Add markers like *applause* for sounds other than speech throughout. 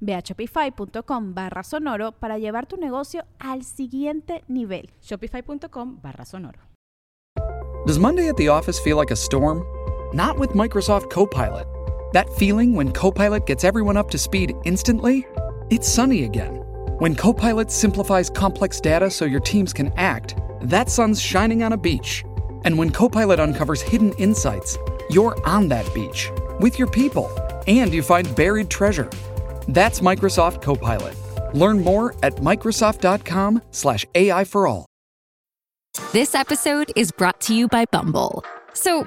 Ve a shopify.com barra sonoro para llevar tu negocio al siguiente nivel. Shopify.com barra sonoro. Does Monday at the office feel like a storm? Not with Microsoft Copilot. That feeling when Copilot gets everyone up to speed instantly? It's sunny again. When Copilot simplifies complex data so your teams can act, that sun's shining on a beach. And when Copilot uncovers hidden insights, you're on that beach with your people and you find buried treasure. That's Microsoft Copilot. Learn more at Microsoft.com slash AI for all. This episode is brought to you by Bumble. So,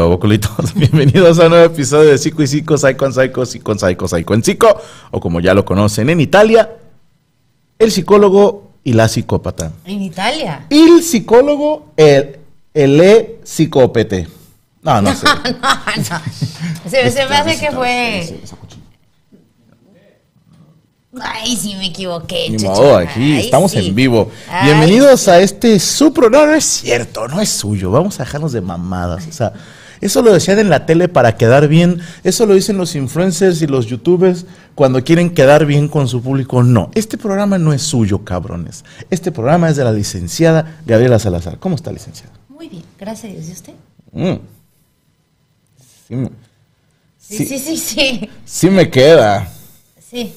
¿Qué va, bocolitos? *laughs* Bienvenidos a un nuevo episodio de Psico y Psico, Psycho en Psycho, Psico en Psycho, Psycho en Psico, o como ya lo conocen en Italia, el psicólogo y la psicópata. En Italia. El psicólogo, el, el e psicópete. No, no *laughs* sé. no, no. Se, se me hace que fue. Ay, sí me equivoqué. Ni modo, aquí Ay, estamos sí. en vivo. Ay, Bienvenidos a este su programa. No, no es cierto, no es suyo. Vamos a dejarnos de mamadas. O sea, eso lo decían en la tele para quedar bien. Eso lo dicen los influencers y los youtubers cuando quieren quedar bien con su público. No, este programa no es suyo, cabrones. Este programa es de la licenciada Gabriela Salazar. ¿Cómo está, licenciada? Muy bien, gracias a Dios. ¿Y usted? Mm. Sí, me- Sí, sí, sí, sí. sí me queda. Sí.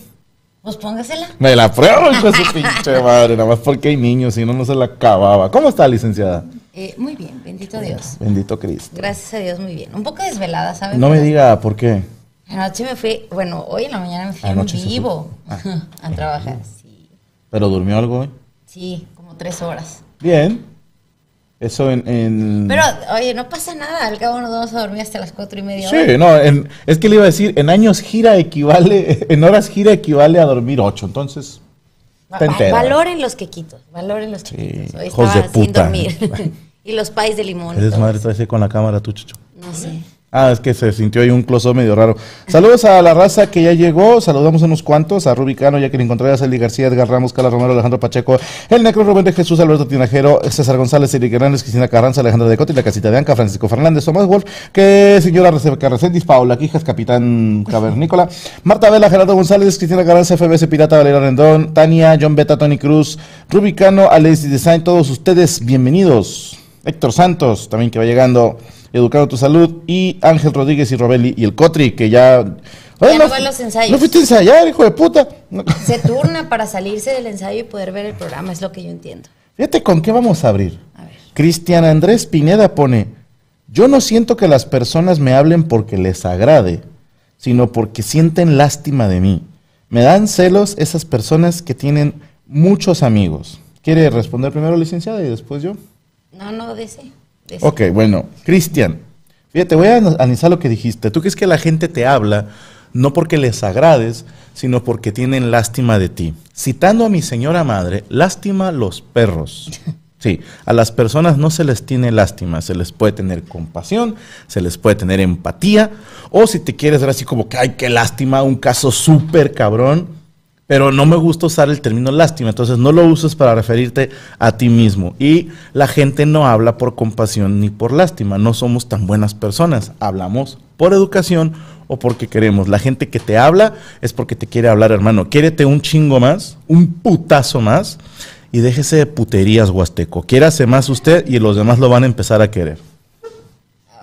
Pues póngasela. Me la pruebo, de su *laughs* pinche madre. Nada más porque hay niños, si no, no se la acababa. ¿Cómo está, licenciada? Eh, muy bien, bendito Dios. Bendito Cristo. Gracias a Dios, muy bien. Un poco desvelada, ¿sabes? No me diga por qué. Anoche me fui, bueno, hoy en la mañana me fui Anoche en vivo fue. *laughs* a trabajar. Sí, ¿Pero durmió algo hoy? sí, como tres horas. Bien. Eso en... en- Pero, oye, no pasa nada. Al cabo nos vamos a dormir hasta las cuatro y media. Sí, no, en- es que le iba a decir, en años gira equivale, *laughs* en horas gira equivale a dormir ocho, entonces... Valoren los quequitos, valoren los chiquitos. Hoy hijos estaba de sin puta. dormir. *laughs* *laughs* y los pais de limón. Eres todo madre, eso. traes ahí con la cámara tú, chucho. No sé. Ah, es que se sintió ahí un close medio raro. Saludos a la raza que ya llegó. Saludamos a unos cuantos. A Rubicano, Jacqueline Contreras, Eli García, Edgar Ramos, Carla Romero, Alejandro Pacheco, El Necro Rubén de Jesús, Alberto Tinajero, César González, Eric Hernández, Cristina Carranza, Alejandra de Cota y la Casita de Anca, Francisco Fernández, Tomás Wolf, que señora Reséndiz, Paula Quijas, Capitán Cavernícola, Marta Vela, Gerardo González, Cristina Carranza, FBS Pirata, Valeria Rendón, Tania, John Beta, Tony Cruz, Rubicano, Alexis Design, todos ustedes bienvenidos. Héctor Santos, también que va llegando, Educando tu Salud, y Ángel Rodríguez y Robeli, y el Cotri, que ya... Oye, no los ensayos. No fuiste a ensayar, hijo de puta. No. Se turna para salirse del ensayo y poder ver el programa, es lo que yo entiendo. Fíjate con qué vamos a abrir. A ver. Cristian Andrés Pineda pone, yo no siento que las personas me hablen porque les agrade, sino porque sienten lástima de mí. Me dan celos esas personas que tienen muchos amigos. ¿Quiere responder primero, licenciada, y después yo? No, no, de Ok, bueno, Cristian, fíjate, voy a analizar lo que dijiste. ¿Tú crees que la gente te habla no porque les agrades, sino porque tienen lástima de ti? Citando a mi señora madre, lástima los perros. *laughs* Sí, a las personas no se les tiene lástima, se les puede tener compasión, se les puede tener empatía, o si te quieres ver así como que, ay, qué lástima, un caso súper cabrón, pero no me gusta usar el término lástima, entonces no lo uses para referirte a ti mismo. Y la gente no habla por compasión ni por lástima, no somos tan buenas personas, hablamos por educación o porque queremos. La gente que te habla es porque te quiere hablar, hermano. Quiérete un chingo más, un putazo más, y déjese de puterías, huasteco. Quiérase más usted y los demás lo van a empezar a querer.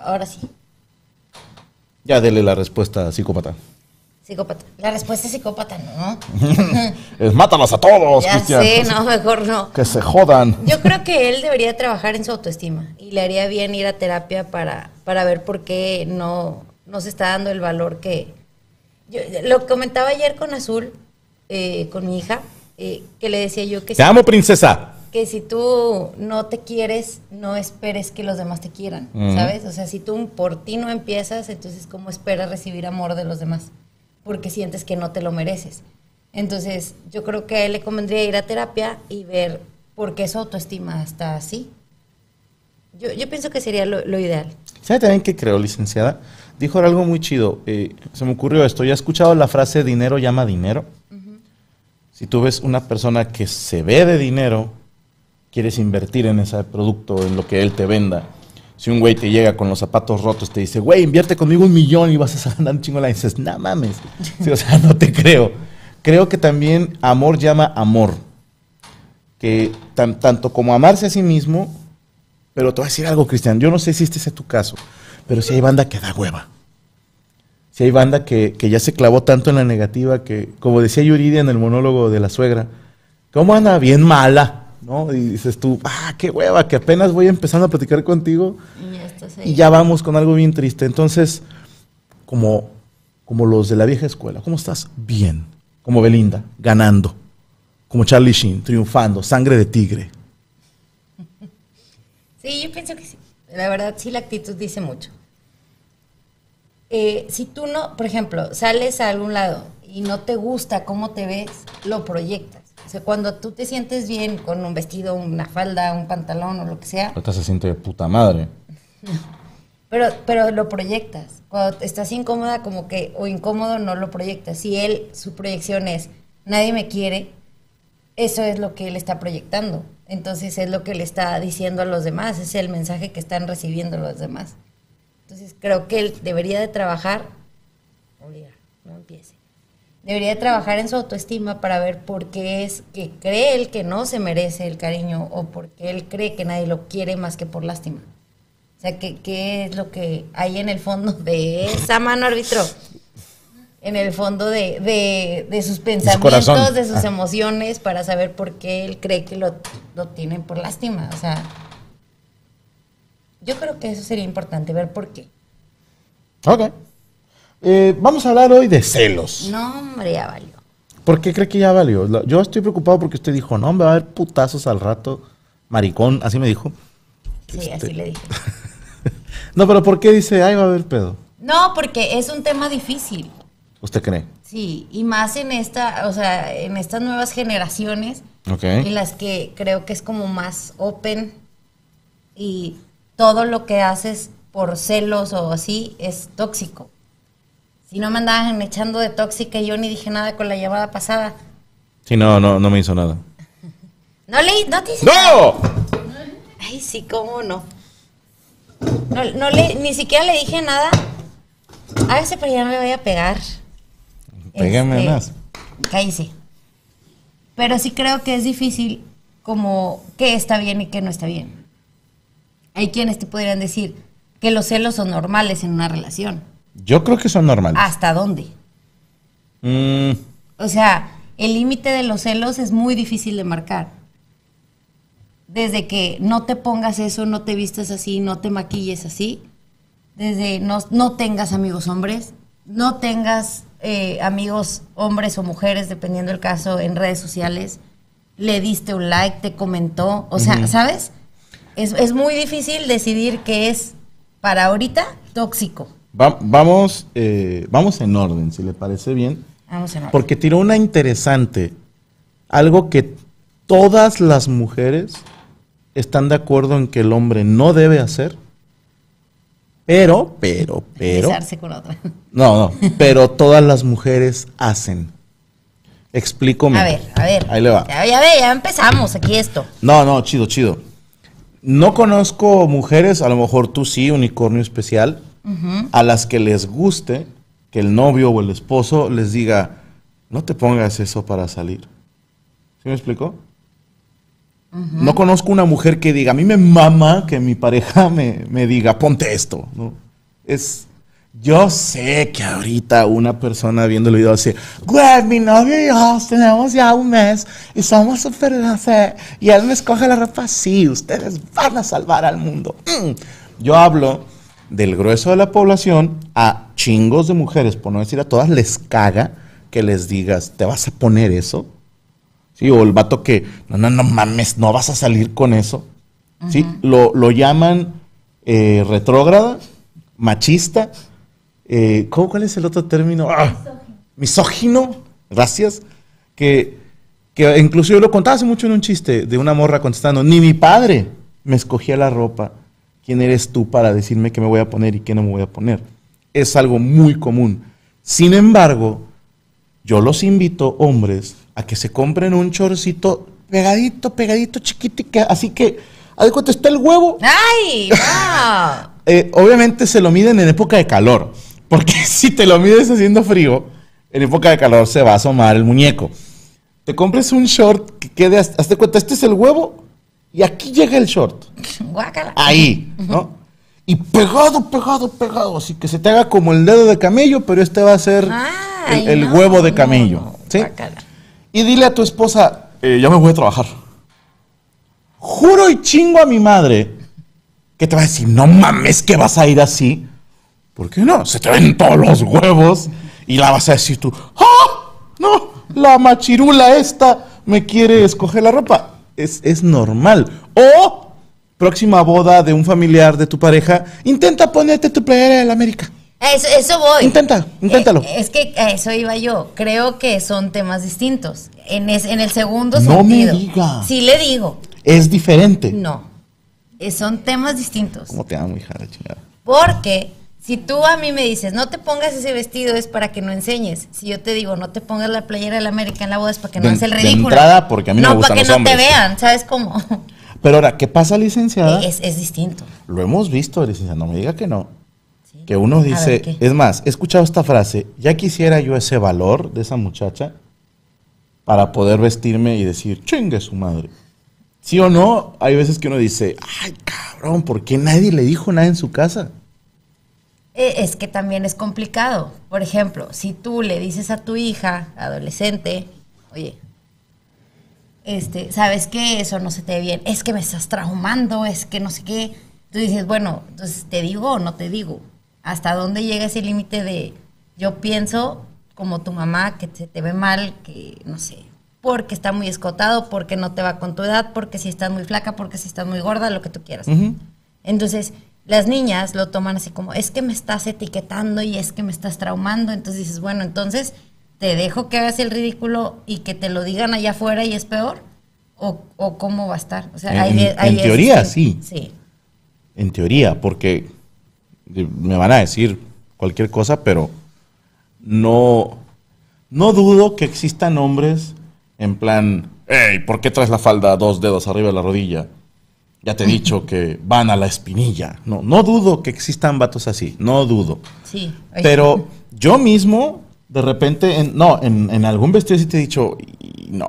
Ahora sí, Ya dele la respuesta, psicópata. Psicópata. La respuesta es psicópata, ¿no? *laughs* Es mátalos a todos, ya Cristian. sé, no, mejor no. Que se jodan. Yo creo que él debería trabajar en su autoestima y le haría bien ir a terapia para, para ver por qué no, no se está dando el valor que... Yo, lo comentaba ayer con Azul, eh, con mi hija, eh, que le decía yo que Te amo, princesa. que si tú no te quieres, no esperes que los demás te quieran. ¿sabes? O sea, si tú por ti no empiezas, entonces ¿cómo esperas recibir amor de los demás? Porque sientes que no te lo mereces. Entonces, yo creo que a él le convendría ir a terapia y ver por qué su autoestima está así. Yo, yo pienso que sería lo, lo ideal. ¿Sabe también qué creo, licenciada? Dijo algo muy chido. eh, se me ocurrió esto. ¿Ya has escuchado la frase dinero llama dinero? Si tú ves una persona que se ve de dinero, quieres invertir en ese producto, en lo que él te venda. Si un güey te llega con los zapatos rotos, te dice, güey, invierte conmigo un millón y vas a ganar un chingo, la dices, no mames. O sea, *laughs* no te creo. Creo que también amor llama amor. Que tan- tanto como amarse a sí mismo, pero te voy a decir algo, Cristian. Yo no sé si este sea tu caso, pero si hay banda que da hueva. Si hay banda que, que ya se clavó tanto en la negativa que, como decía Yuridia en el monólogo de la suegra, ¿cómo anda? Bien mala, ¿no? Y dices tú, ah, qué hueva, que apenas voy empezando a platicar contigo Y ya estás ahí. y ya vamos con algo bien triste. Entonces, como, como los de la vieja escuela, ¿cómo estás? Bien. Como Belinda, ganando. Como Charlie Sheen, triunfando, sangre de tigre. Sí, yo pienso que sí. La verdad, sí, la actitud dice mucho. Eh, si tú no, por ejemplo, sales a algún lado y no te gusta cómo te ves, lo proyectas. O sea, cuando tú te sientes bien con un vestido, una falda, un pantalón o lo que sea, Ahorita se siente de puta madre. pero, pero lo proyectas. Cuando estás incómoda como que, o incómodo, no lo proyectas. Si él, su proyección es, nadie me quiere, eso es lo que él está proyectando. Entonces es lo que le está diciendo a los demás, es el mensaje que están recibiendo los demás. Entonces creo que él debería de trabajar, obligar, no empiece, debería de trabajar en su autoestima para ver por qué es que cree él que no se merece el cariño o por qué él cree que nadie lo quiere más que por lástima. O sea, ¿qué, qué es lo que hay en el fondo de *laughs* esa mano árbitro? En el fondo de, de- de sus pensamientos, de sus Ah. emociones, para saber por qué él cree que lo, lo tienen por lástima. O sea, yo creo que eso sería importante, ver por qué. Ok. Eh, vamos a hablar hoy de celos. No, hombre, ya valió. ¿Por qué cree que ya valió? Yo estoy preocupado porque usted dijo, no, me va a haber putazos al rato. Maricón, así me dijo. Sí, Este- así le dije. *laughs* No, pero ¿por qué dice, ay, va a haber pedo? No, porque es un tema difícil. ¿Usted cree? Sí, y más en esta, o sea, en estas nuevas generaciones Ok. en las que creo que es como más open y todo lo que haces por celos o así es tóxico. Si no me andaban echando de tóxica, yo ni dije nada con la llamada pasada. Sí, no, no, no me hizo nada. *laughs* No le, no te hice nada. ¡No! Ay, sí, cómo no. No, no le, ni siquiera le dije nada. Hágase, pero ya no me voy a pegar. Pégame Este, más. Cállese. Pero sí creo que es difícil como qué está bien y qué no está bien. Hay quienes te podrían decir que los celos son normales en una relación. Yo creo que son normales. ¿Hasta dónde? Mm, O sea, el límite de los celos es muy difícil de marcar. Desde que no te pongas eso, no te vistas así, no te maquilles así. Desde no, no tengas amigos hombres, no tengas eh, amigos, hombres o mujeres, dependiendo del caso, en redes sociales, le diste un like, te comentó, o sea, ¿sabes? Es, es muy difícil decidir qué es para ahorita tóxico. Va- vamos, eh, vamos en orden, si le parece bien. Vamos en orden. Porque tiró una interesante. Algo que todas las mujeres están de acuerdo en que el hombre no debe hacer. Pero, pero, pero. Con otra. No, no. *laughs* Pero todas las mujeres hacen. Explícame. A ver, a ver. Ahí le va. Ya, ya ve, ya empezamos aquí esto. No, no, chido, chido. No conozco mujeres, a lo mejor tú sí, unicornio especial, a las que les guste que el novio o el esposo les diga, no te pongas eso para salir. ¿Sí me explicó? No conozco una mujer que diga, a mí me mama que mi pareja me, me diga, ponte esto. ¿no? Es, yo sé que ahorita una persona viendo el video dice, güey, mi novio y yo tenemos ya un mes y somos súper, no sé, y él me escoge la ropa así, ustedes van a salvar al mundo. Mm. Yo hablo del grueso de la población, a chingos de mujeres, por no decir a todas, les caga que les digas, ¿te vas a poner eso? Sí, o el vato que, no, no, no mames, no vas a salir con eso. Sí, lo, lo llaman eh, retrógrada, machista. eh, ¿cómo, ¿Cuál es el otro término? Ah, misógino. Gracias. Que, que incluso yo lo contaba hace mucho en un chiste de una morra contestando, ni mi padre me escogía la ropa. ¿Quién eres tú para decirme qué me voy a poner y qué no me voy a poner? Es algo muy común. Sin embargo, yo los invito, hombres, a que se compren un chorcito pegadito, pegadito, que- así que, de cuenta, está el huevo. ¡Ay! *laughs* Eh, obviamente se lo miden en época de calor, porque *laughs* si te lo mides haciendo frío, en época de calor se va a asomar el muñeco. Te compres un short que quede, haz de cuenta, este es el huevo y aquí llega el short. *laughs* Guácala. Ahí, ¿no? Y pegado, pegado, pegado. Así que se te haga como el dedo de camello, pero este va a ser Ay, el, el no, huevo de camello. no, ¿sí? Y dile a tu esposa, eh, ya me voy a trabajar. Juro y chingo a mi madre que te va a decir, no mames que vas a ir así. ¿Por qué no? Se te ven todos los huevos y la vas a decir tú, ¡ah! No, la machirula esta me quiere escoger la ropa. Es, es normal. O, próxima boda de un familiar de tu pareja, intenta ponerte tu playera de la América. Eso, eso voy. Intenta, inténtalo. Eh, es que a eso iba yo. Creo que son temas distintos. En, es- en el segundo No me sentido. diga. Sí le digo. Es diferente. No. Eh, son temas distintos. ¿Cómo te amo, hija de chingada? Porque si tú a mí me dices, no te pongas ese vestido, es para que no enseñes. Si yo te digo, no te pongas la playera de la América en la boda, es para que no De- hagas el de ridículo. entrada, porque a mí no me gustan para que los no te vean, ¿sabes cómo? Pero ahora, ¿qué pasa, licenciada? es, es distinto. Lo hemos visto, licenciada, no me diga que no. Que uno dice, es más, he escuchado esta frase, ya quisiera yo ese valor de esa muchacha para poder vestirme y decir, chingue su madre. ¿Sí o no? Hay veces que uno dice, ay, cabrón, ¿por qué nadie le dijo nada en su casa? Eh, Es que también es complicado. Por ejemplo, si tú le dices a tu hija, adolescente, oye, este, ¿sabes qué? Eso no se te ve bien. Es que me estás traumando, es que no sé qué. Tú dices, bueno, entonces te digo o no te digo. ¿Hasta dónde llega ese límite de yo pienso como tu mamá que se te ve mal, que no sé, porque está muy escotado, porque no te va con tu edad, porque si estás muy flaca, porque si estás muy gorda, lo que tú quieras. Entonces, las niñas lo toman así como, es que me estás etiquetando y es que me estás traumando. Entonces dices, bueno, entonces te dejo que hagas el ridículo y que te lo digan allá afuera y es peor. ¿O, o cómo va a estar? O sea, En- de- en es teoría, sí. Sí. En teoría, porque eh, me van a decir cualquier cosa, pero no, no dudo que existan hombres en plan, hey, ¿por qué traes la falda dos dedos arriba de la rodilla? Ya te he dicho que van a la espinilla. No, no dudo que existan vatos así, no dudo. Sí. Oye, Pero yo mismo, de repente, en- no, en, en algún vestido sí te he dicho, "Y- no,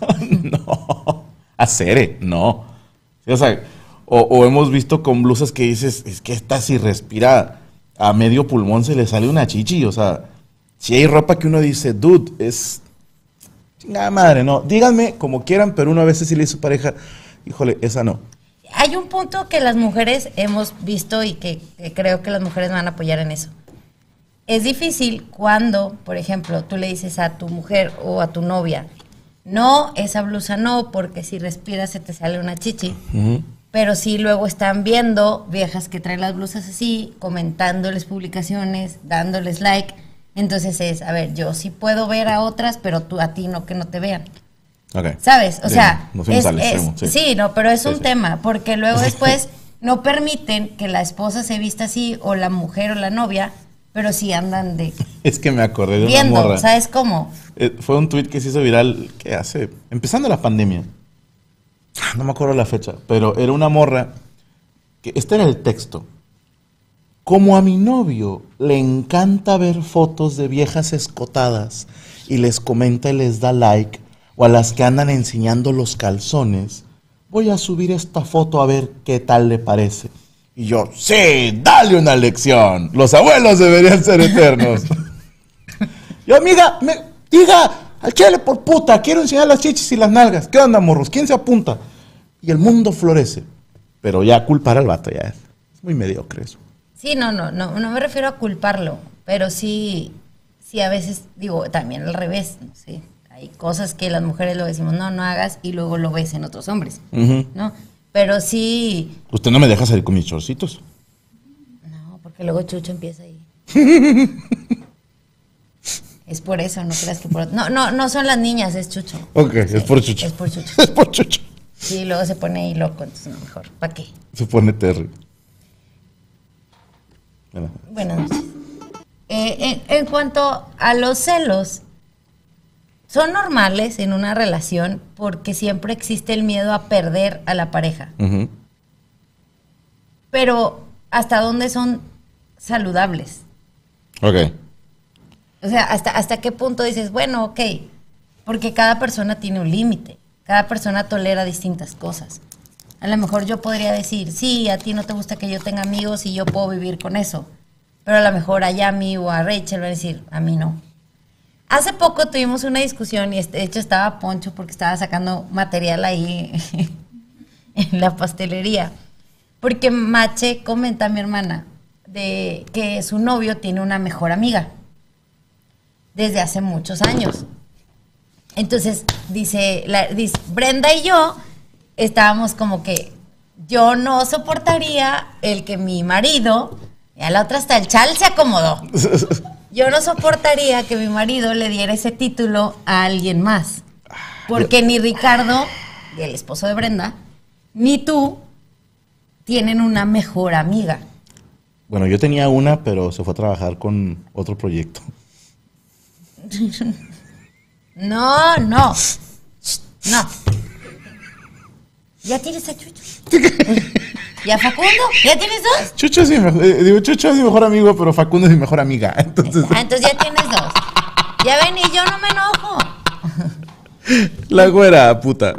*laughs* no, hacer, no. O sea, o, o hemos visto con blusas que dices, es que esta si respira a medio pulmón se le sale una chichi, o sea, si hay ropa que uno dice, dude, es chingada madre, no. Díganme como quieran, pero uno a veces sí le dice a su pareja, híjole, esa no. Hay un punto que las mujeres hemos visto y que, que creo que las mujeres van a apoyar en eso. es difícil cuando, por ejemplo, tú le dices a tu mujer o a tu novia, no, esa blusa no, porque si respiras se te sale una chichi. Pero sí luego están viendo viejas que traen las blusas así, comentándoles publicaciones, dándoles like. Entonces es, a ver, yo sí puedo ver a otras, pero tú a ti no que no te vean. Ok. ¿Sabes? O Sí, sea, nos es- al es- sí. sí. no, pero es Sí, un tema, porque luego *laughs* después no permiten que la esposa se vista así, o la mujer o la novia, pero sí andan de *laughs* Es que me acordé de una viendo, morra. ¿sabes cómo? Eh, fue un tweet que se hizo viral, que hace? Empezando la pandemia. Ah, No me acuerdo la fecha, pero era una morra que este era el texto. Como a mi novio le encanta ver fotos de viejas escotadas y les comenta y les da like, o a las que andan enseñando los calzones, voy a subir esta foto a ver qué tal le parece. Y yo, sí, dale una lección. Los abuelos deberían ser eternos. *laughs* Yo, amiga, me, diga, al chile por puta, quiero enseñar las chichis y las nalgas. ¿Qué onda, morros? ¿Quién se apunta? Y el mundo florece. Pero ya culpar al vato ya es, es muy mediocre eso. Sí, no, no, no, no me refiero a culparlo, pero sí, sí a veces digo también al revés, sé, hay cosas que las mujeres lo decimos, no, no hagas y luego lo ves en otros hombres. ¿no? Pero sí, Usted no me deja salir con mis chorcitos. no, porque luego Chucho empieza ahí. *laughs* es por eso, no creas que por no, no, no son las niñas, es Chucho. Ok, Sí, es por chucho. Es por Chucho. *laughs* Es por chucho. Sí, luego se pone ahí loco, entonces no, mejor, ¿para qué? Se pone terrible. Bueno, Buenas noches. Eh, en, en cuanto a los celos, son normales en una relación porque siempre existe el miedo a perder a la pareja. Pero, ¿hasta dónde son saludables? Ok. O sea, ¿hasta, ¿hasta qué punto dices, bueno, ok? Porque cada persona tiene un límite. Cada persona tolera distintas cosas. A lo mejor yo podría decir, sí, a ti no te gusta que yo tenga amigos y yo puedo vivir con eso. Pero a lo mejor a Yami o a Rachel va a decir, a mí no. Hace poco tuvimos una discusión y este- de hecho estaba Poncho porque estaba sacando material ahí *laughs* en la pastelería. Porque Mache comenta a mi hermana de que su novio tiene una mejor amiga desde hace muchos años. Entonces, dice, la- dice, Brenda y yo estábamos como que yo no soportaría el que mi marido, y a la otra hasta el chal se acomodó. *laughs* Yo no soportaría que mi marido le diera ese título a alguien más. Porque ni Ricardo, el esposo de Brenda, ni tú tienen una mejor amiga. Bueno, yo tenía una, pero se fue a trabajar con otro proyecto. No, no. No. ¿Ya tienes a Chucho? *laughs* ¿Y a Facundo? ¿Ya tienes dos? Chucho es mi mejor, eh, digo, Chucho es mi mejor amigo, pero Facundo es mi mejor amiga. *laughs* Entonces, Ah, entonces ya tienes dos. Ya ven, y yo no me enojo. la güera, puta.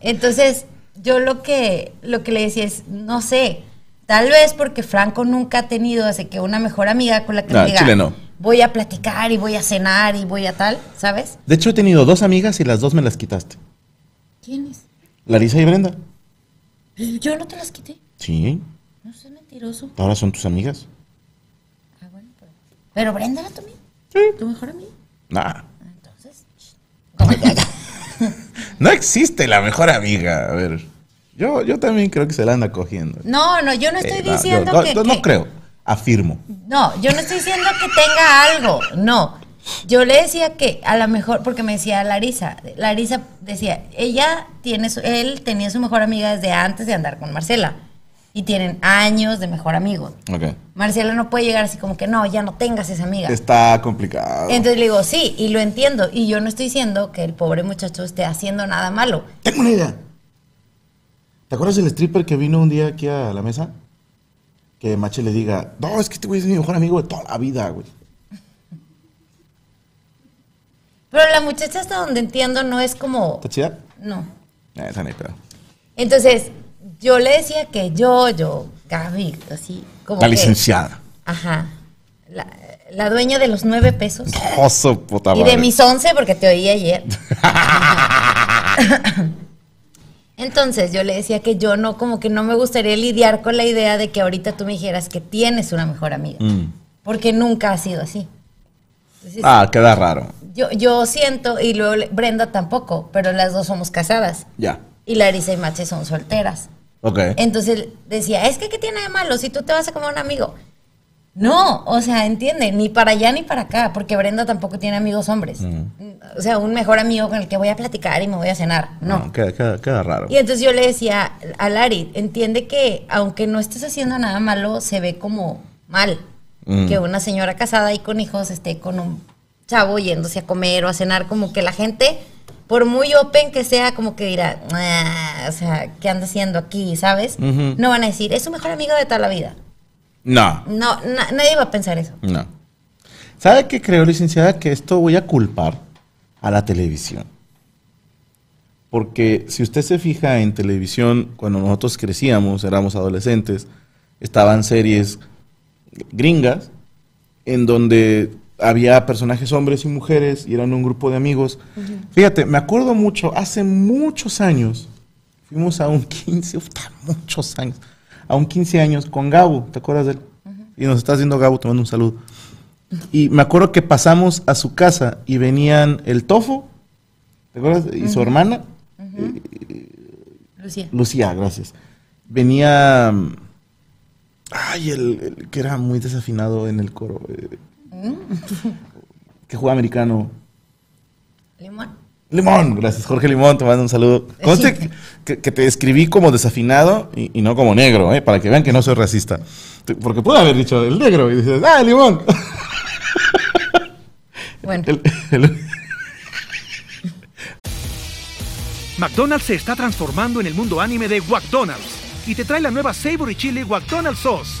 Entonces, yo lo que, lo que le decía es, no sé, tal vez porque Franco nunca ha tenido así que una mejor amiga con la que No, me diga, Chile no. voy a platicar y voy a cenar y voy a tal, ¿sabes? De hecho, he tenido dos amigas y las dos me las quitaste. ¿Quién es? Larisa y Brenda. Yo no te las quité. Sí, No seas mentiroso. ahora son tus amigas. Ah, bueno, pero, pero Brenda era tu amiga. Sí. Tu mejor amiga. Nah. Ah, Entonces. *laughs* No existe la mejor amiga. A ver, yo, yo también creo que se la anda cogiendo. No, no, yo no estoy Eh, no, diciendo yo- no, que, no, no que- creo. Afirmo. No, yo no estoy diciendo que tenga algo. No. Yo le decía que a lo mejor, porque me decía Larisa, Larisa decía, ella tiene su, él tenía su mejor amiga desde antes de andar con Marcela. Y tienen años de mejor amigo. Ok. Marcela no puede llegar así como que no, ya no tengas esa amiga. Está complicado. Entonces le digo, sí, y lo entiendo. Y yo no estoy diciendo que el pobre muchacho esté haciendo nada malo. Tengo una idea. ¿Te acuerdas del stripper que vino un día aquí a la mesa? Que Mache le diga, no, es que este güey es mi mejor amigo de toda la vida, güey. Pero la muchacha hasta donde entiendo no es como... ¿Está chida? No. Eh, esa no hay pedo. Entonces, yo le decía que yo, yo, Gaby, así como La que- licenciada. Ajá. La, la dueña de los nueve pesos. *laughs* Oso, puta y madre. de mis once, porque te oí ayer. *laughs* Entonces yo le decía que yo no, como que no me gustaría lidiar con la idea de que ahorita tú me dijeras que tienes una mejor amiga. Mm. Porque nunca ha sido así. Entonces, Ah, queda raro. Yo, yo siento, y luego Brenda tampoco, pero las dos somos casadas. Ya. Y Larisa y Mache son solteras. Ok. Entonces decía, es que ¿qué tiene de malo si tú te vas a comer un amigo? No, o sea, entiende, ni para allá ni para acá, porque Brenda tampoco tiene amigos hombres. O sea, un mejor amigo con el que voy a platicar y me voy a cenar. No. queda, queda- queda raro. Y entonces yo le decía a Lari, entiende que aunque no estés haciendo nada malo, se ve como mal Mm. que una señora casada y con hijos esté con un chavo yéndose a comer o a cenar, como que la gente, por muy open que sea, como que dirá, "Ah, o sea, ¿qué anda haciendo aquí? ¿Sabes? Ujú. No van a decir, es su mejor amigo de toda la vida. No, No, na- nadie va a pensar eso. no. ¿Sabe qué creo, licenciada? Que esto voy a culpar a la televisión. Porque si usted se fija en televisión, cuando nosotros crecíamos, éramos adolescentes, estaban series gringas en donde había personajes hombres y mujeres y eran un grupo de amigos. Fíjate, me acuerdo mucho, hace muchos años, fuimos a un 15, uf, muchos años, a un 15 años con Gabo, ¿te acuerdas de él? Y nos está haciendo Gabo, te mando un saludo. Y me acuerdo que pasamos a su casa y venían el Tofo, ¿te acuerdas? Y su hermana, Lucía. Lucía, gracias. Venía. mm, Ay, el, el que era muy desafinado en el coro. eh, *laughs* que juega americano. Limón. Limón, gracias, Jorge Limón, te mando un saludo. Conste que, que te describí como desafinado y, y no como negro, ¿eh? para que vean que no soy racista. Porque puedo haber dicho el negro y dices, ¡ah, Limón! *laughs* Bueno. El- el- *laughs* McDonald's se está transformando en el mundo anime de McDonald's y te trae la nueva Savory Chili McDonald's Sauce.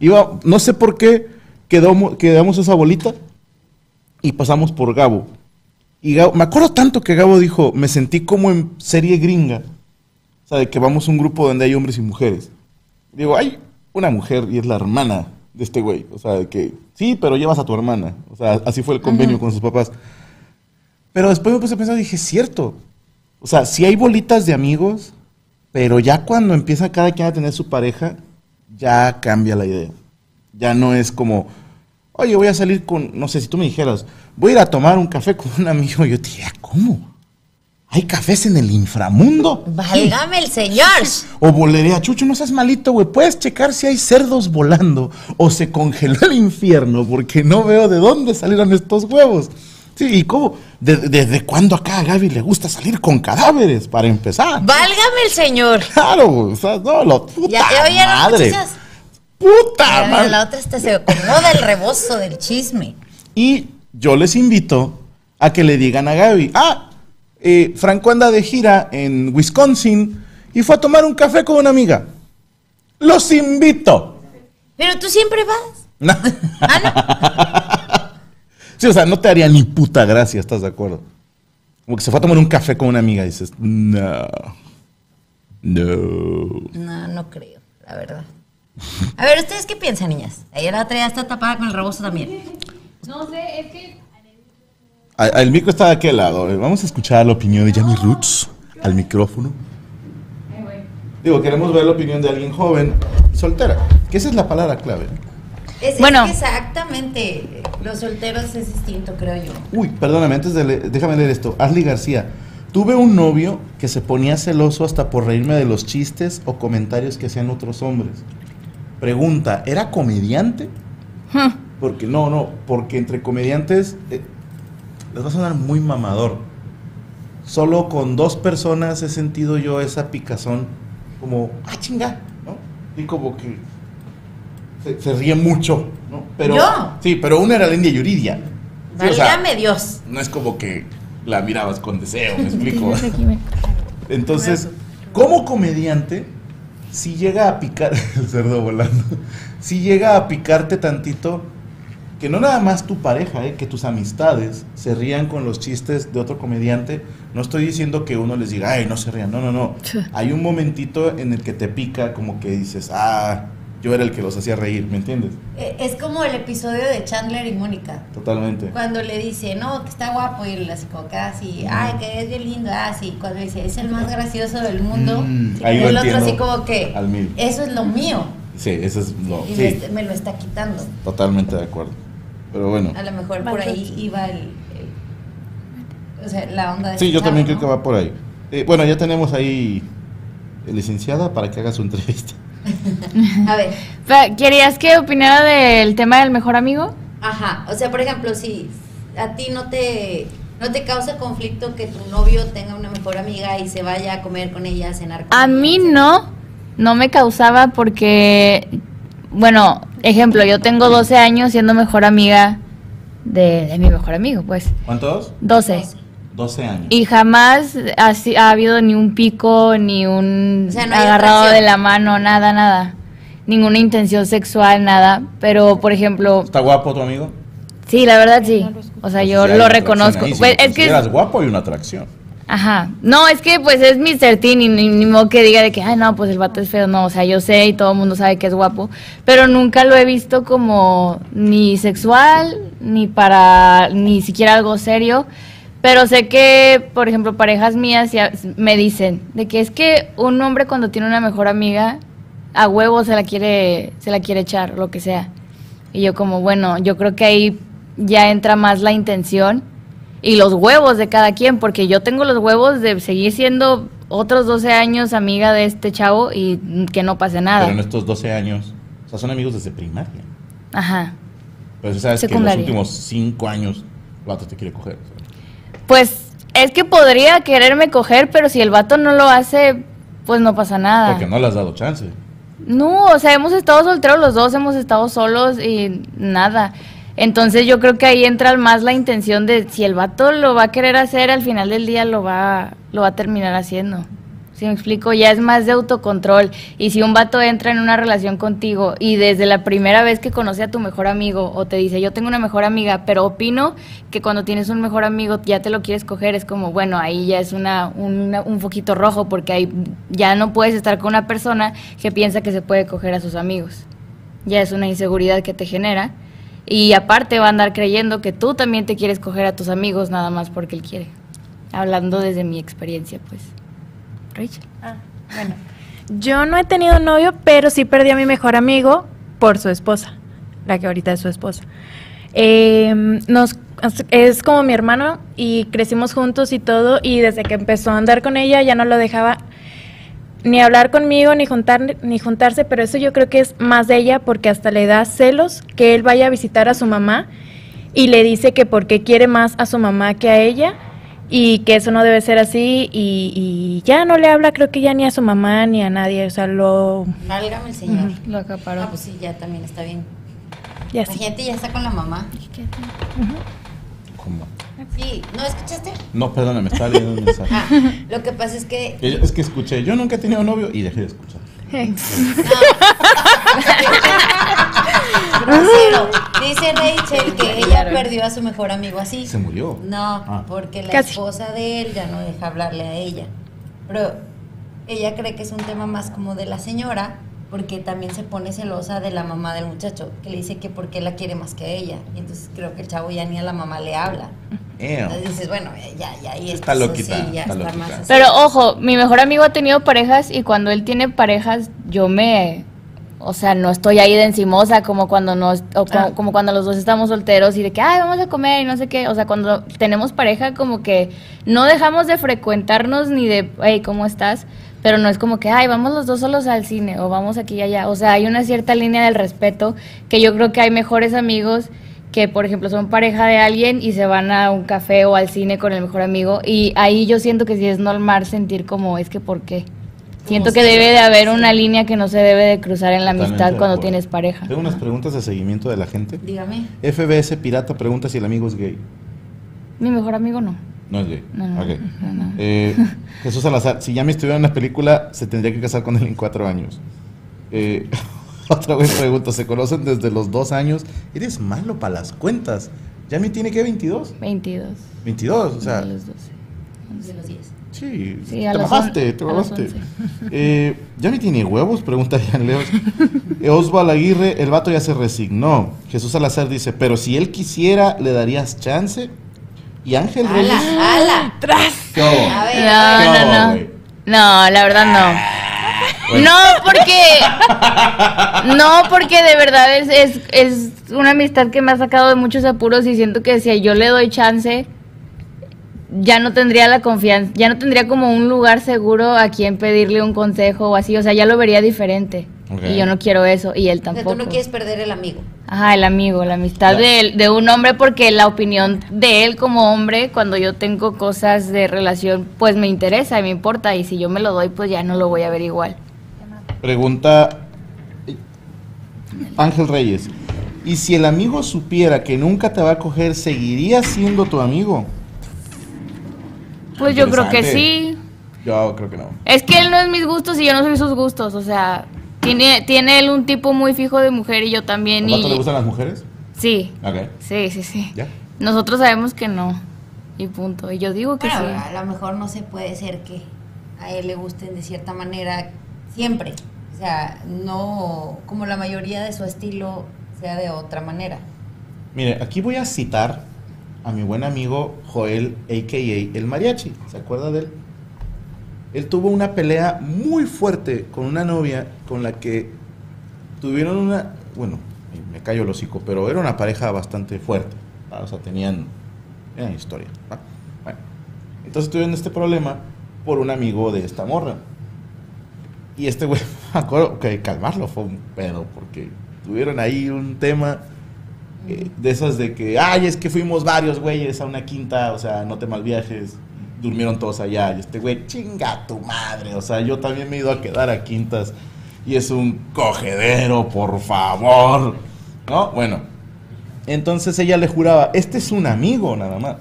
iba, no sé por qué quedó, quedamos esa bolita y pasamos por Gabo. Y Gabo- me acuerdo tanto que Gabo dijo, me sentí como en serie gringa. O sea, de que vamos a un grupo donde hay hombres y mujeres. Digo, hay una mujer y es la hermana de este güey. O sea, de que sí, pero llevas a tu hermana. O sea, así fue el convenio con sus papás. Pero después me puse a pensar y dije, cierto. O sea, sí hay bolitas de amigos, pero ya cuando empieza cada quien a tener su pareja, ya cambia la idea. Ya no es como, oye, voy a salir con, no sé, si tú me dijeras, voy a ir a tomar un café con un amigo, yo te diría, ¿cómo? ¿Hay cafés en el inframundo? Válgame el señor. O volaré a Chucho, no seas malito, güey. Puedes checar si hay cerdos volando o se congeló el infierno porque no veo de dónde salieron estos huevos. Sí, ¿y cómo? ¿De- ¿Desde cuándo acá a Gaby le gusta salir con cadáveres, para empezar? Válgame el señor. Claro, o sea, no, lo puta Ya te oyeron, madre. muchachas. Puta madre. La otra hasta se acomoda el rebozo del chisme. Y yo les invito a que le digan a Gaby, ah, eh, Franco anda de gira en Wisconsin y fue a tomar un café con una amiga. Los invito. Pero tú siempre vas. No. *laughs* sí, o sea, no te haría ni puta gracia, ¿estás de acuerdo? Como que se fue a tomar un café con una amiga y dices, no. No. No, no creo, la verdad. A ver, ¿ustedes qué piensan, niñas? Ayer la otra ya está tapada con el rebozo también. No sé, es que A- El micro está de aquel lado. Vamos a escuchar la opinión de Jamie Roots al micrófono. Digo, queremos ver la opinión de alguien joven, soltera. Que esa es la palabra clave. Es Bueno. que exactamente. Los solteros es distinto, creo yo. Uy, perdóname, antes de leer, déjame leer esto. Ashley García. Tuve un novio que se ponía celoso hasta por reírme de los chistes o comentarios que hacían otros hombres. Pregunta, ¿era comediante? Porque no, no, porque entre comediantes eh, les va a sonar muy mamador. Solo con dos personas he sentido yo esa picazón, como, ah, chinga, ¿no? Y como que se, se ríe mucho, ¿no? Pero, ¿Yo? Sí, pero una era la India Yuridia. Sí, o sea, Dios. no es como que la mirabas con deseo, me explico. *laughs* *laughs* Entonces, como comediante, si llega a picar, *laughs* el cerdo volando, si llega a picarte tantito, que no nada más tu pareja, eh, que tus amistades se rían con los chistes de otro comediante. No estoy diciendo que uno les diga, ay, no se rían, no, no, no. Hay un momentito en el que te pica, como que dices, ah, yo era el que los hacía reír, ¿me entiendes? Eh, Es como el episodio de Chandler y Mónica. Totalmente. Cuando le dice, no, que está guapo, y como que así, ay, que es bien lindo, así. Cuando dice, es el más gracioso del mundo. Mm, y el otro así como que, al mil. eso es lo mío. Sí, eso es lo. Y me, Sí, lo está quitando. totalmente de acuerdo. Pero bueno. A lo mejor por ahí iba el, el- o sea, la onda de Sí, yo también chavo, creo que va por ahí. Eh, bueno, ya tenemos ahí eh, licenciada para que haga su entrevista. *laughs* A ver, ¿Querías que opinara del tema del mejor amigo? ajá, o sea, por ejemplo, si a ti no te no te causa conflicto que tu novio tenga una mejor amiga y se vaya a comer con ella, a cenar con A ella, mí no, no me causaba porque, bueno, ejemplo, yo tengo 12 años siendo mejor amiga de, de mi mejor amigo, pues, ¿Cuántos? 12. 12 años. Y jamás ha, si- ha habido ni un pico, ni un O sea, no hay agarrado de la mano, nada, nada. Ninguna intención sexual, nada. Pero, por ejemplo, ¿Está guapo tu amigo? sí, la verdad sí. O sea, yo Pues hay lo reconozco. ahí. Si Pues, lo es que... consideras guapo hay una atracción. Ajá. No, es que pues es Mr. Teen y ni, ni modo que diga de que, ay, no, pues el vato es feo. No, o sea, yo sé y todo el mundo sabe que es guapo. Pero nunca lo he visto como ni sexual, ni para, ni siquiera algo serio. Pero sé que, por ejemplo, parejas mías ya me dicen de que es que un hombre cuando tiene una mejor amiga, a huevo se la quiere, se la quiere echar, lo que sea. Y yo como, bueno, yo creo que ahí ya entra más la intención y los huevos de cada quien, porque yo tengo los huevos de seguir siendo otros 12 años amiga de este chavo y que no pase nada. Pero en estos 12 años, o sea, son amigos desde primaria. Ajá. Pero sabes Secundaria. que en los últimos 5 años, el vato te quiere coger. Pues es que podría quererme coger, pero si el vato no lo hace, pues no pasa nada. Porque no le has dado chance. No, o sea, hemos estado solteros los dos, hemos estado solos y nada. Entonces yo creo que ahí entra más la intención de si el vato lo va a querer hacer, al final del día lo va, lo va a terminar haciendo. Si me explico, ya es más de autocontrol. Y si un vato entra en una relación contigo y desde la primera vez que conoce a tu mejor amigo o te dice, yo tengo una mejor amiga, pero opino que cuando tienes un mejor amigo ya te lo quieres coger, es como, bueno, ahí ya es una, un foquito rojo porque ahí ya no puedes estar con una persona que piensa que se puede coger a sus amigos. Ya es una inseguridad que te genera. Y aparte va a andar creyendo que tú también te quieres coger a tus amigos nada más porque él quiere. Hablando desde mi experiencia, pues. Rachel. Ah, bueno. Yo no he tenido novio, pero sí perdí a mi mejor amigo por su esposa, la que ahorita es su esposa. Eh, nos, es como mi hermano y crecimos juntos y todo, y desde que empezó a andar con ella ya no lo dejaba ni hablar conmigo, ni, juntar, ni juntarse, pero eso yo creo que es más de ella porque hasta le da celos que él vaya a visitar a su mamá y le dice que porque quiere más a su mamá que a ella y que eso no debe ser así y, y ya no le habla creo que ya ni a su mamá ni a nadie, o sea, lo... Válgame el señor. Lo acaparó. Ah, pues sí, ya también está bien. Ya La sí. gente ya está con la mamá. ¿Cómo? Sí, ¿no escuchaste? No, perdóname, estaba leyendo un mensaje. Ah, lo que pasa es que yo- Es que escuché, yo nunca he tenido novio y dejé de escuchar. *laughs* Grosero. *laughs* Dice Rachel que ella perdió a su mejor amigo así. Se murió. No, Ah. porque la Casi. esposa de él ya no deja hablarle a ella. Pero ella cree que es un tema más como de la señora, porque también se pone celosa de la mamá del muchacho, que le dice que porque la quiere más que a ella. Y entonces creo que el chavo ya ni a la mamá le habla. Entonces dices, bueno, ya, ya, ahí Está loquita, sí, ya está está loquita. más. Pero ojo, mi mejor amigo ha tenido parejas y cuando él tiene parejas, yo me. O sea, no estoy ahí de encimosa como cuando nos, o co- Ah. como cuando los dos estamos solteros y de que, ay, vamos a comer y no sé qué. O sea, cuando tenemos pareja, como que no dejamos de frecuentarnos ni de, hey, ¿cómo estás? Pero no es como que, ay, vamos los dos solos al cine o vamos aquí y allá. O sea, hay una cierta línea del respeto que yo creo que hay mejores amigos que, por ejemplo, son pareja de alguien y se van a un café o al cine con el mejor amigo. Y ahí yo siento que sí es normal sentir como, es que, ¿por qué? Siento que debe de haber una línea que no se debe de cruzar en la amistad cuando tienes pareja. Tengo unas preguntas de seguimiento de la gente. Dígame. FBS Pirata pregunta si el amigo es gay. Mi mejor amigo no. No es gay. No, no, Ok. no, no. Eh, *laughs* Jesús Salazar, si ya me estuviera en la película, se tendría que casar con él en cuatro años. Eh, *laughs* otra vez pregunto, ¿se conocen desde los dos años? Eres malo para las cuentas. ¿Yami tiene que 22? 22. 22, o sea, de los 12. De los 10. Sí, Sí, te bajaste, te bajaste. 11. Eh, ¿Yami tiene huevos? Pregunta Jan Leos. Eh, Osvaldo Aguirre, el vato ya se resignó. Jesús Salazar dice, pero si él quisiera, ¿le darías chance? Y Ángel Reyes... ¡Hala, hala! ¿Qué hubo? A ver, No, ¿Qué no, hubo, no. No, la verdad no. No, porque. No, porque de verdad es, es, es una amistad que me ha sacado de muchos apuros y siento que si yo le doy chance, ya no tendría la confianza, ya no tendría como un lugar seguro a quien pedirle un consejo o así, o sea, ya lo vería diferente. Y yo no quiero eso, y él O sea, tampoco. tú no quieres perder el amigo. Ajá, el amigo, la amistad de, él- de un hombre, porque la opinión de él como hombre, cuando yo tengo cosas de relación, pues me interesa y me importa, y si yo me lo doy, pues ya no lo voy a ver igual. Pregunta Ángel Reyes. ¿Y si el amigo supiera que nunca te va a coger, seguiría siendo tu amigo? Pues yo creo que sí. Yo creo que no. Es que él no es mis gustos y yo no soy sus gustos, o sea, tiene, tiene él un tipo muy fijo de mujer y yo también. ¿Al vato Y, le gustan las mujeres? Sí, Ok. sí, sí, sí. ¿Ya? Nosotros sabemos que no, y punto. Y yo digo que Bueno, sí. a lo mejor no se puede ser que a él le gusten de cierta manera siempre. O sea, no como la mayoría de su estilo sea de otra manera. Mire, aquí voy a citar a mi buen amigo Joel, a.k.a. El Mariachi. ¿Se acuerda de él? Él tuvo una pelea muy fuerte con una novia con la que tuvieron una... Bueno, me callo el hocico, pero era una pareja bastante fuerte. O sea, tenían... Tenían historia. Bueno, entonces tuvieron este problema por un amigo de esta morra. Y este güey, *laughs* me acuerdo que calmarlo fue un pedo, porque tuvieron ahí un tema eh, de esas de que, ay, es que fuimos varios güeyes a una quinta, o sea, no te malviajes, durmieron todos allá, y este güey, chinga tu madre, o sea, yo también me he ido a quedar a quintas, y es un cogedero, por favor, ¿no? Bueno, entonces ella le juraba, este es un amigo nada más,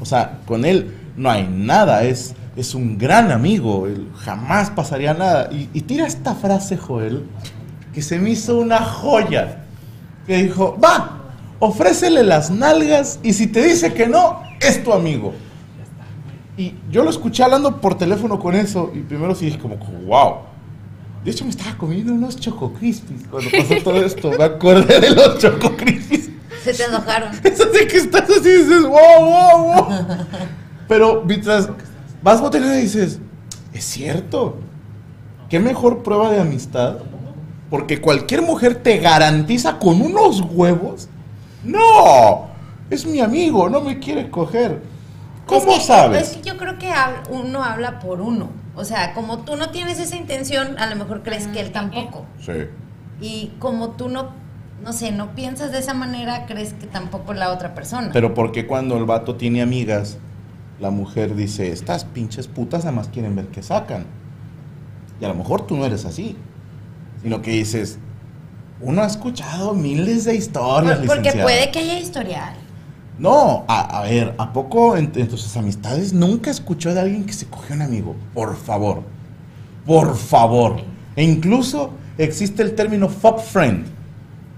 o sea, con él no hay nada, es, es un gran amigo, él jamás pasaría nada, y, y tira esta frase, Joel, que se me hizo una joya, que dijo, va, ofrécele las nalgas y si te dice que no, es tu amigo. Y yo lo escuché hablando por teléfono con eso y primero sí dije como, wow. De hecho me estaba comiendo unos Choco Crispies cuando pasó todo esto. Me acordé de los Choco Crispies. Se te enojaron. *laughs* Es así que estás así y dices, wow, wow, wow. Pero mientras vas botellando y dices, es cierto. ¿Qué mejor prueba de amistad? Porque cualquier mujer te garantiza con unos huevos. No, es mi amigo, no me quiere coger. ¿Cómo Es que- sabes? Es que yo creo que uno habla por uno. O sea, como tú no tienes esa intención, a lo mejor crees que él tampoco. Sí. Y como tú no, no sé, no piensas de esa manera, crees que tampoco la otra persona. Pero porque cuando el vato tiene amigas, la mujer dice, estas pinches putas nada más quieren ver qué sacan. Y a lo mejor tú no eres así. Sino que dices, uno ha escuchado miles de historias. Por- porque licenciada". puede que haya historial. No, a, a ver, ¿a poco en, en tus amistades nunca escuchó de alguien que se cogió un amigo? Por favor. Por favor. E incluso existe el término fuck friend.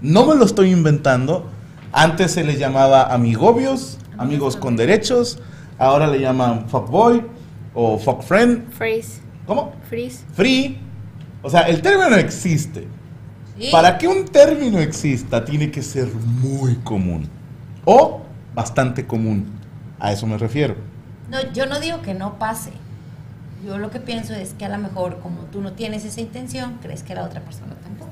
No me lo estoy inventando. Antes se les llamaba amigobios, amigos con derechos. Ahora le llaman fuck boy o fuck friend. Freeze. ¿Cómo? Freeze. Free. O sea, el término existe. Sí. Para que un término exista, tiene que ser muy común. O bastante común. A eso me refiero. No, yo no digo que no pase. Yo lo que pienso es que a lo mejor como tú no tienes esa intención, crees que la otra persona tampoco.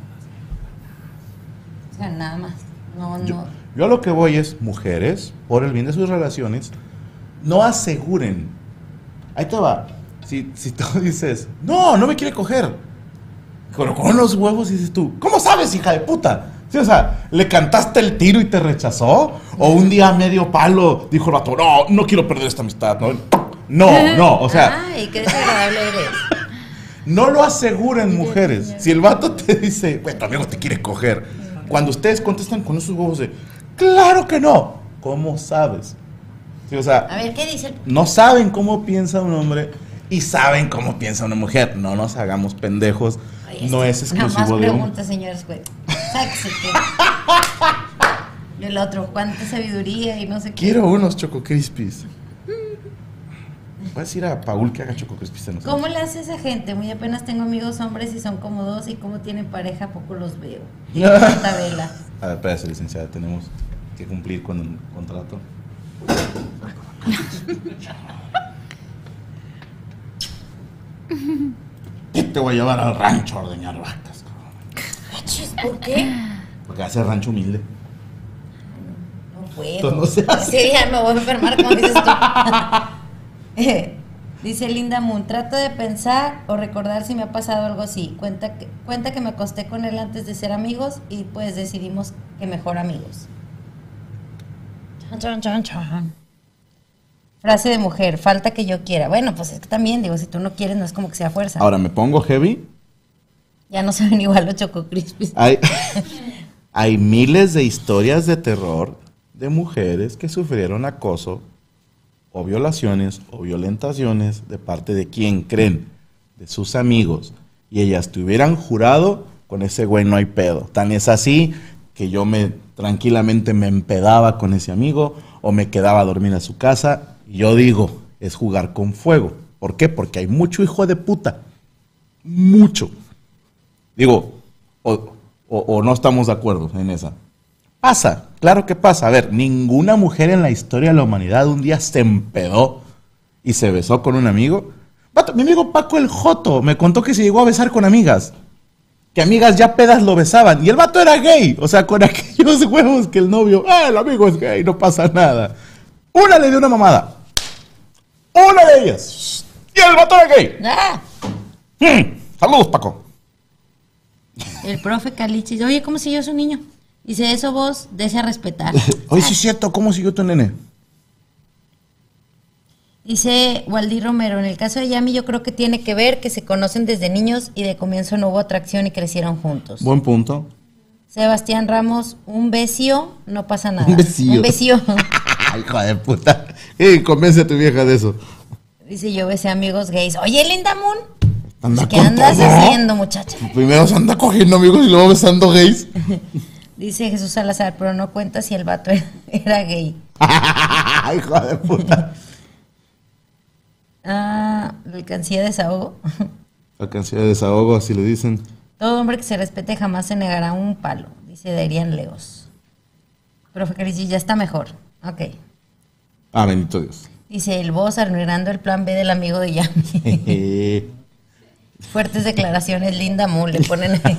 O sea, nada más. No, no. Yo, yo a lo que voy es, mujeres, por el bien de sus relaciones, no aseguren. Ahí te va. si, si tú *laughs* dices, no, no me quiere coger, pero con unos huevos dices tú, ¿cómo sabes, hija de puta? Sí, o sea, ¿le cantaste el tiro y te rechazó? ¿O un día a medio palo dijo el vato, no, no quiero perder esta amistad? No, no, no, o sea, Ay, qué desagradable eres. *laughs* no lo aseguren mujeres. Si el vato te dice, bueno, tu amigo te quiere coger, cuando ustedes contestan con esos huevos de, claro que no, ¿cómo sabes? Sí, o sea, A ver, ¿qué dice no saben cómo piensa un hombre y saben cómo piensa una mujer. No nos hagamos pendejos. Ay, no este, es exclusivo de preguntas, señores que. Y el otro, cuánta sabiduría y no sé qué. Quiero unos Choco Crispies. Voy a decir a Paul que haga Choco Crispies en nosotros. ¿Cómo le hace esa gente? Muy apenas tengo amigos hombres y son como dos y cómo tienen pareja poco los veo. *laughs* Vela. A ver, espérate, licenciada, tenemos que cumplir con un contrato. *laughs* ¿Qué te voy a llevar al rancho a ordeñar vacas? ¿Por qué? Porque hace rancho humilde. No puedo. Entonces no se hace. Sí, ya me voy a enfermar, como dices tú. *laughs* Dice Linda Moon, trato de pensar o recordar si me ha pasado algo así. Cuenta que, cuenta que me acosté con él antes de ser amigos y pues decidimos que mejor amigos. Chan, chan, chan, chan. Frase de mujer, falta que yo quiera. Bueno, pues es que también, digo, si tú no quieres, no es como que sea fuerza. Ahora me pongo heavy. Ya no saben *laughs* igual los Choco Crispies. Hay, *laughs* hay miles de historias de terror de mujeres que sufrieron acoso o violaciones o violentaciones de parte de quien creen, de sus amigos. Y ellas te hubieran jurado, con ese güey no hay pedo. Tan es así que yo me tranquilamente me empedaba con ese amigo o me quedaba a dormir a su casa. Yo digo, es jugar con fuego. ¿Por qué? Porque hay mucho hijo de puta. Mucho. Digo, o, o- no estamos de acuerdo en esa. Pasa, claro que pasa. A ver, ninguna mujer en la historia de la humanidad un día se empedó y se besó con un amigo. Mi amigo Paco el Joto me contó que se llegó a besar con amigas. Que amigas ya pedas lo besaban. Y el vato era gay. O sea, con *laughs* aquellos huevos que el novio, ah, el amigo es gay, no pasa nada. Una le dio una mamada. Una de ellas. Y el vato era gay. ¡Ah! Mm, Saludos, Paco. El profe Calichi dice, oye, ¿cómo siguió su niño? Dice, eso vos desea respetar. *laughs* Oye, sí es cierto, ¿cómo siguió tu nene? Dice Waldir Romero, en el caso de Yami yo creo que tiene que ver que se conocen desde niños y de comienzo no hubo atracción y crecieron juntos. Buen punto. Sebastián Ramos, un besio, no pasa nada. Un besío. Un besío. *laughs* *laughs* Hijo de puta. Eh, convence a tu vieja de eso. Dice, yo besé amigos gays. Oye, Linda Moon, Anda ¿qué andas todo. haciendo, muchacha? Primero se anda cogiendo amigos y luego besando gays. *laughs* Dice Jesús Salazar, pero no cuenta si el vato era, *laughs* era gay. Ay, hijo de puta. Ah, la alcancía de desahogo. Alcancía de desahogo, así le dicen. Todo hombre que se respete jamás se negará un palo, dice Darían Leos. Profe Carici, ya está mejor. Ok. Ah, bendito Dios. Dice el boss arruinando el plan B del amigo de Yami. *laughs* Fuertes declaraciones, Linda Moon, le ponen. *laughs*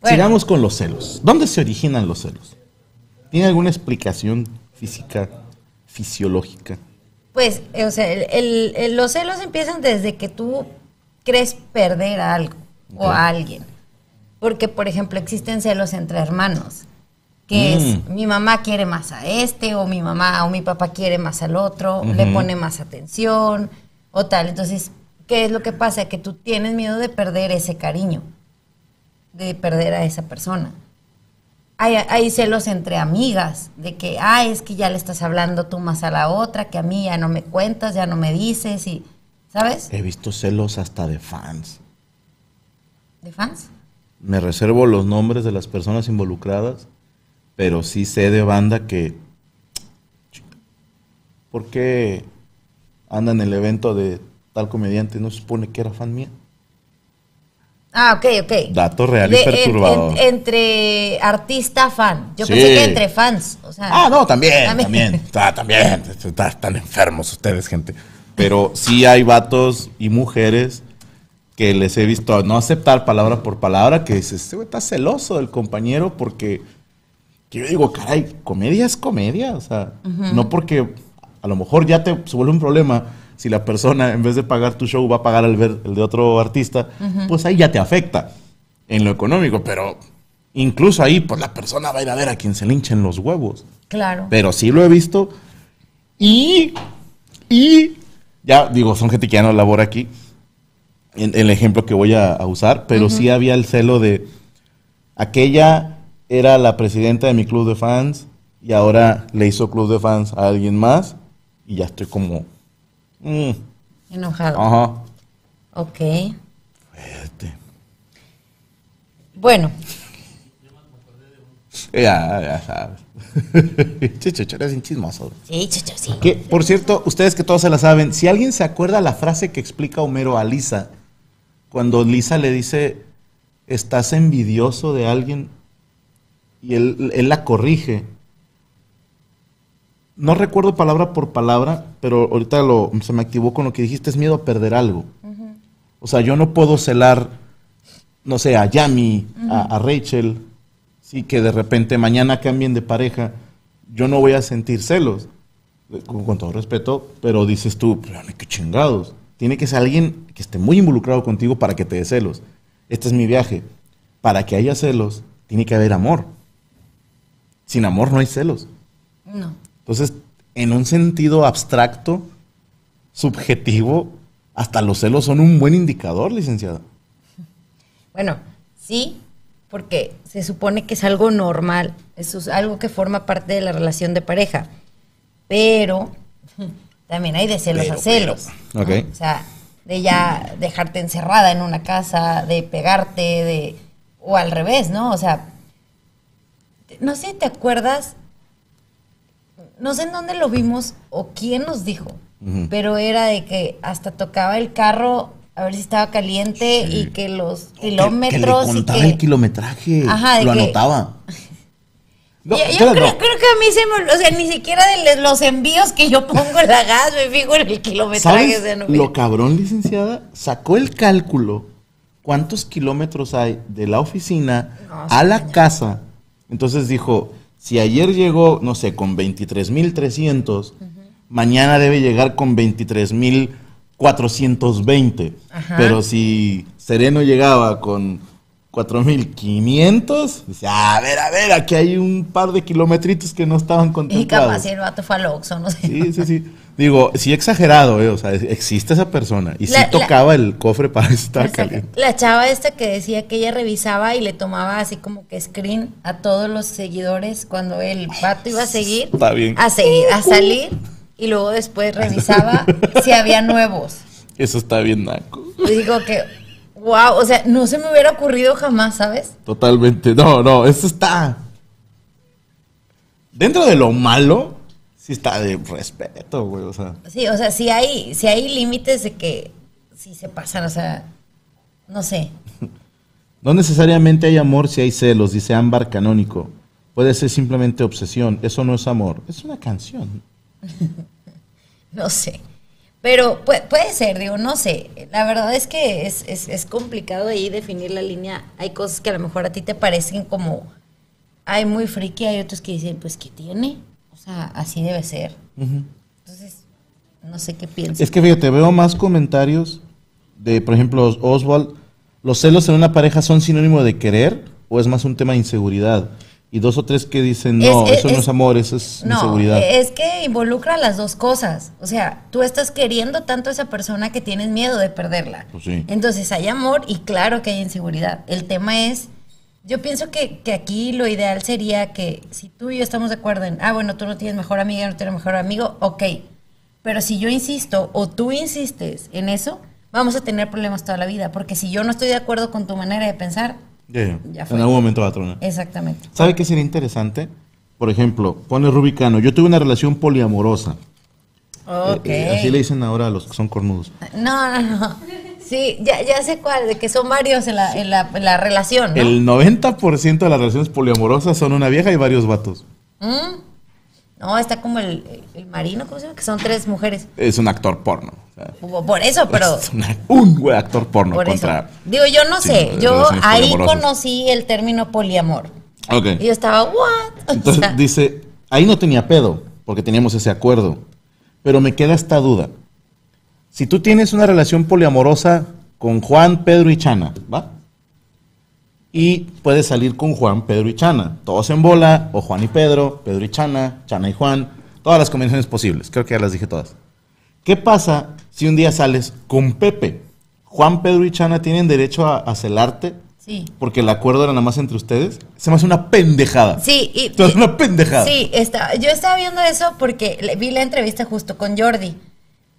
Bueno. Sigamos con los celos. ¿Dónde se originan los celos? ¿Tiene alguna explicación física, fisiológica? Pues, eh, o sea, el- el- el- los celos empiezan desde que tú crees perder a algo o a alguien. Porque, por ejemplo, existen celos entre hermanos. Que es, Mm. mi mamá quiere más a este, o mi mamá o mi papá quiere más al otro, le pone más atención, o tal. Entonces, ¿qué es lo que pasa? Que tú tienes miedo de perder ese cariño, de perder a esa persona. Hay, hay celos entre amigas, de que, ah, es que ya le estás hablando tú más a la otra, que a mí ya no me cuentas, ya no me dices, y, ¿sabes? He visto celos hasta de fans. ¿De fans? Me reservo los nombres de las personas involucradas, pero sí sé de banda que... ¿Por qué anda en el evento de tal comediante? ¿No se supone que era fan mía? Ah, ok, ok. Dato real y De- en- perturbador. en- entre artista fan. Yo Sí. pensé que entre fans. O sea, Ah, no, también, también. También. *laughs* Está- Están enfermos ustedes, gente. Pero sí hay vatos y mujeres que les he visto no aceptar palabra por palabra, que dices, este güey está celoso del compañero porque, que yo digo, caray, comedia es comedia. O sea, no porque a lo mejor ya te se vuelve un problema si la persona en vez de pagar tu show va a pagar el, ver- el de otro artista, pues ahí ya te afecta en lo económico, pero incluso ahí pues la persona va a ir a ver a quien se le hinchen los huevos. Claro. Pero sí lo he visto y, y, ya digo, son gente que ya no labora aquí, en el ejemplo que voy a, a usar, pero sí había el celo de aquella era la presidenta de mi club de fans y ahora le hizo club de fans a alguien más y ya estoy como... mm, Enojado. ajá. Ok. Bueno, *laughs* Ya, ya sabes. *laughs* Chicho, eres un chismoso. sí, chucho, sí. Que, por cierto, ustedes que todos se la saben, si alguien se acuerda la frase que explica Homero a Lisa, cuando Lisa le dice, estás envidioso de alguien, y él, él la corrige. No recuerdo palabra por palabra, pero ahorita lo, se me activó con lo que dijiste, es miedo a perder algo. O sea, yo no puedo celar, no sé, a Yami, a, a Rachel, sí, que de repente mañana cambien de pareja, yo no voy a sentir celos, eh, con, con todo respeto, pero dices tú, pero qué chingados. Tiene que ser alguien que esté muy involucrado contigo para que te dé celos. Este es mi viaje. Para que haya celos, tiene que haber amor. Sin amor no hay celos. No. Entonces, en un sentido abstracto, subjetivo, hasta los celos son un buen indicador, licenciada. Bueno, sí, porque se supone que es algo normal, eso es algo que forma parte de la relación de pareja, pero también hay de celos Pero, a celos. pero. ¿no? Ok. O sea, de ya dejarte encerrada en una casa, de pegarte, de o al revés, ¿no? O sea, no sé, ¿te acuerdas? No sé en dónde lo vimos o quién nos dijo, pero era de que hasta tocaba el carro a ver si estaba caliente Sí. y que los Que- que kilómetros le y contaba que... el kilometraje. Ajá, de lo que- anotaba. *laughs* No, yo creo, no. creo que a mí se me... O sea, ni siquiera de los envíos que yo pongo en la gas me fijo en el kilometraje. ¿Sabes o sea, no- lo cabrón, licenciada? Sacó el cálculo. ¿Cuántos kilómetros hay de la oficina a la casa? Entonces dijo, si ayer llegó, no sé, con 23.300, mañana debe llegar con 23.420. Ajá. Pero si Sereno llegaba con 4.500, dice, a ver, a ver, aquí hay un par de kilometritos que no estaban Y contemplados. capaz si el vato fue al Oxxo, no sé. Sí, sí, sí. Digo, sí exagerado, ¿eh? O sea, existe esa persona. Y La- sí tocaba el cofre para Exacto. caliente. La chava esta que decía que ella revisaba y le tomaba así como que screen a todos los seguidores cuando el vato iba a seguir. Está bien. A seguir, a salir. Y luego después revisaba *laughs* si había nuevos. Eso está bien naco. Y digo que, wow, o sea, no se me hubiera ocurrido jamás, ¿sabes? Totalmente. No, no, eso está. Dentro de lo malo, sí está de respeto, güey. O sea, Sí, o sea, si hay, si hay límites de que si se pasan, o sea, no sé. *laughs* no necesariamente hay amor si hay celos, dice Ámbar Canónico. Puede ser simplemente obsesión. Eso no es amor. Es una canción. *laughs* No sé. Pero puede, ser, digo, no sé. La verdad es que es, es, es complicado ahí definir la línea. Hay cosas que a lo mejor a ti te parecen como, ay, muy friki. Hay otros que dicen, pues, ¿qué tiene? O sea, así debe ser. Entonces, no sé qué piensas. Es que fíjate, veo más comentarios de, por ejemplo, Oswald. ¿Los celos en una pareja son sinónimo de querer o es más un tema de inseguridad? Y dos o tres que dicen, no, Es- es- eso no es- es amor, eso es No, inseguridad. es que involucra las dos cosas. O sea, tú estás queriendo tanto a esa persona que tienes miedo de perderla. Pues sí. Entonces hay amor y claro que hay inseguridad. El tema es, yo pienso que, que aquí lo ideal sería que si tú y yo estamos de acuerdo en, ah, bueno, tú no tienes mejor amiga, no tienes mejor amigo, ok. Pero si yo insisto o tú insistes en eso, vamos a tener problemas toda la vida. Porque si yo no estoy de acuerdo con tu manera de pensar, Ya, ya. Ya en fue. algún momento va a tronar. exactamente. ¿Sabe qué sería interesante? Por ejemplo, pone Rubicano, yo tuve una relación poliamorosa. Ok. Eh, eh, así le dicen ahora a los que son cornudos. No, no, no. Sí, ya, ya sé cuál, de que son varios en la, en la, en la relación, ¿no? El 90% de las relaciones poliamorosas son una vieja y varios vatos. ¿Mm? No, está como el, el marino, ¿cómo se llama? Que son tres mujeres. Es un actor porno. o sea, Por eso, pero... es una- un güey actor porno Por eso. contra. Digo, yo no Sí, sé. Yo ahí conocí el término poliamor. Ok. Y yo estaba, ¿what? O Entonces sea, dice, ahí no tenía pedo, porque teníamos ese acuerdo. Pero me queda esta duda. Si tú tienes una relación poliamorosa con Juan, Pedro y Chana, ¿va? Y puedes salir con Juan, Pedro y Chana. Todos en bola, o Juan y Pedro, Pedro y Chana, Chana y Juan. Todas las combinaciones posibles. Creo que ya las dije todas. ¿Qué pasa si un día sales con Pepe? Juan, Pedro y Chana tienen derecho a, a celarte Sí. porque el acuerdo era nada más entre ustedes. Se me hace una pendejada. Sí, y, Se me hace una pendejada. Sí, está, yo estaba viendo eso porque le- vi la entrevista justo con Jordi.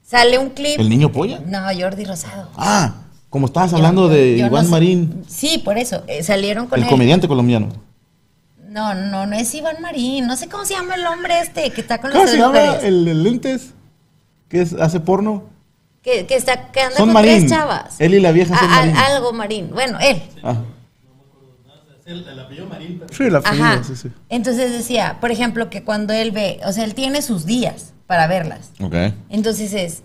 Sale un clip. ¿El niño polla? No, Jordi Rosado. Ah, como estabas hablando de Yo no Iván sé- Marín, Sí, por eso. eh, salieron con el él. comediante colombiano. No, no, no es Iván Marín. No sé cómo se llama el hombre este que está con ¿Cómo se llama el, el lentes? ¿Que es- hace porno? Que, que está que anda Son con Marín. tres chavas. Él y la vieja son A- Marín. algo Marín. Bueno, él. Ah. Sí, la Ajá. apellido, sí, sí. Entonces decía, por ejemplo, que cuando él ve, o sea, él tiene sus días para verlas. Ok. Entonces es,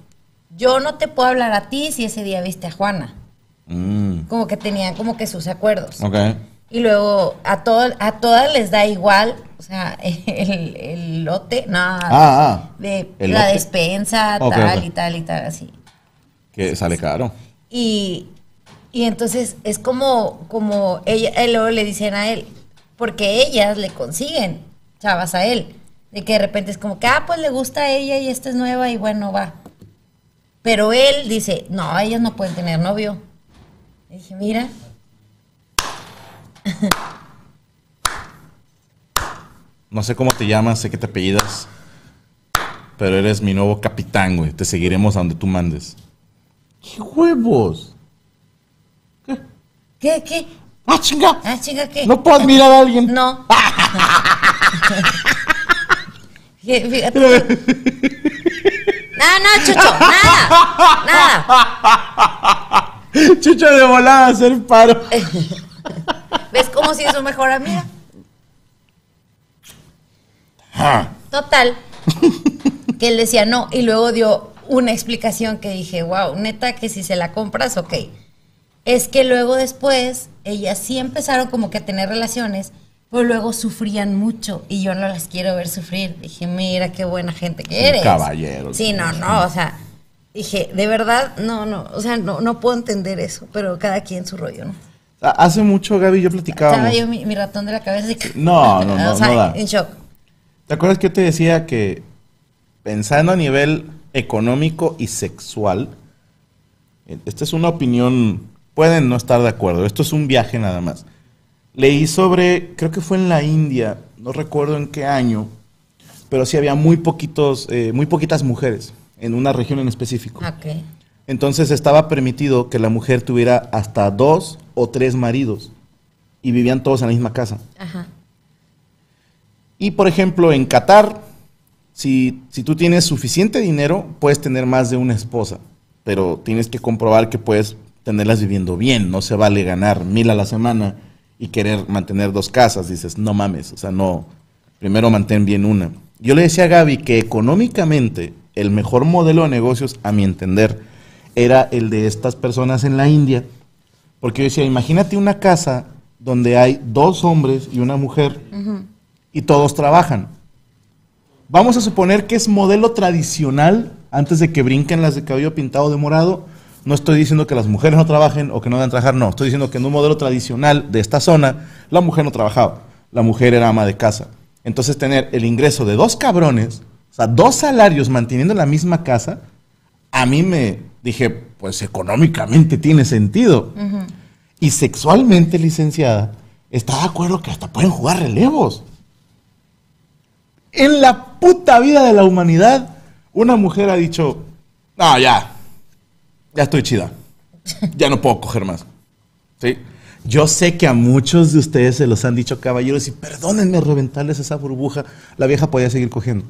yo no te puedo hablar a ti si ese día viste a Juana. Mm, Como que tenían como que sus acuerdos. Y luego a todo, a todas les da igual, o sea, *laughs* el, el lote, nada. Ah, ah. De ¿El la lote? despensa, tal y tal y tal, así. Que sale caro. Y, y entonces es como, como ella, él luego le dicen a él, porque ellas le consiguen chavas a él. De que de repente es como que, ah, pues le gusta a ella y esta es nueva y bueno, va. Pero él dice, no, ellas no pueden tener novio. Y dije, mira, No sé cómo te llamas, sé que te apellidas. Pero eres mi nuevo capitán, güey. Te seguiremos a donde tú mandes. ¡Qué huevos! ¿qué, qué? ¡Ah, chinga! Ah, chica, ¿qué? ¿No puedo admirar a alguien? No. *laughs* *laughs* Fí- Fíjate. *laughs* Nada, nada, Chucho, nada, nada. *laughs* Chucho de volada a hacer paro. *laughs* ¿Ves cómo si es su mejor amiga? Ah, Total. Que él decía no y luego dio una explicación que dije, wow, neta que si se la compras, ok. Es que luego después ellas sí empezaron como que a tener relaciones, pero luego sufrían mucho y yo no las quiero ver sufrir. Dije, mira qué buena gente que Un eres. caballero. Sí, no, no, o sea, dije, de verdad, no, no, o sea, no, no puedo entender eso, pero cada quien su rollo, ¿no? Ah, Hace mucho, Gaby, y yo platicábamos. Estaba yo mi, mi ratón de la cabeza que- No, no, no, *laughs* o sea, no da. en shock. ¿Te acuerdas que yo te decía que pensando a nivel económico y sexual, eh, esta es una opinión, pueden no estar de acuerdo, esto es un viaje nada más. Leí sobre, creo que fue en la India, no recuerdo en qué año, pero sí había muy poquitos, eh, muy poquitas mujeres en una región en específico. Entonces estaba permitido que la mujer tuviera hasta dos o tres maridos y vivían todos en la misma casa. Ajá. Y por ejemplo, en Qatar, si, si tú tienes suficiente dinero, puedes tener más de una esposa, pero tienes que comprobar que puedes tenerlas viviendo bien. No se vale ganar mil a la semana y querer mantener dos casas. Dices, no mames, o sea, no. Primero mantén bien una. Yo le decía a Gaby que económicamente el mejor modelo de negocios, a mi entender, era el de estas personas en la India. Porque yo decía, imagínate una casa donde hay dos hombres y una mujer y todos trabajan. Vamos a suponer que es modelo tradicional antes de que brinquen las de cabello pintado de morado. No estoy diciendo que las mujeres no trabajen o que no deben trabajar, no. Estoy diciendo que en un modelo tradicional de esta zona, la mujer no trabajaba. La mujer era ama de casa. Entonces tener el ingreso de dos cabrones, o sea, dos salarios manteniendo la misma casa, a mí me dije, pues económicamente tiene sentido. Y sexualmente, licenciada, está de acuerdo que hasta pueden jugar relevos. En la puta vida de la humanidad, una mujer ha dicho, no, ya, ya estoy chida. Ya no puedo coger más. ¿Sí? Yo sé que a muchos de ustedes se los han dicho caballeros y perdónenme reventarles esa burbuja. La vieja podía seguir cogiendo.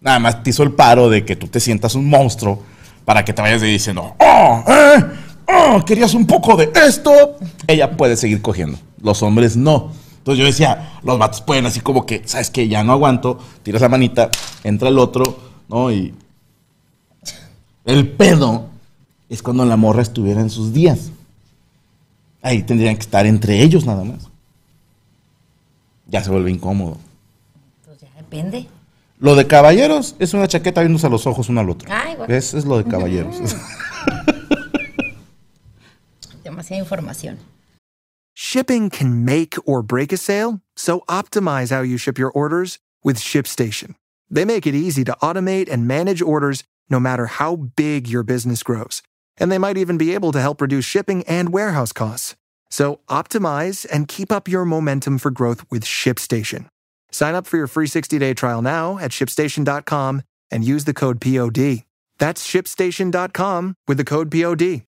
Nada más te hizo el paro de que tú te sientas un monstruo para que te vayas diciendo, oh, eh, oh, querías un poco de esto. Ella puede seguir cogiendo. Los hombres no. Entonces yo decía, los vatos pueden así como que, ¿sabes qué? Ya no aguanto. Tiras la manita, entra el otro, ¿no? Y el pedo es cuando la morra estuviera en sus días. Ahí tendrían que estar entre ellos nada más. Ya se vuelve incómodo. Pues ya depende. Lo de caballeros es una chaqueta viéndose a los ojos uno al otro. Ay, guau. Es, es lo de caballeros. *laughs* Demasiada información. Shipping can make or break a sale, so optimize how you ship your orders with ShipStation. They make it easy to automate and manage orders no matter how big your business grows. And they might even be able to help reduce shipping and warehouse costs. So optimize and keep up your momentum for growth with ShipStation. Sign up for your free 60-day trial now at shipstation.com and use the code POD. That's shipstation.com with the code POD.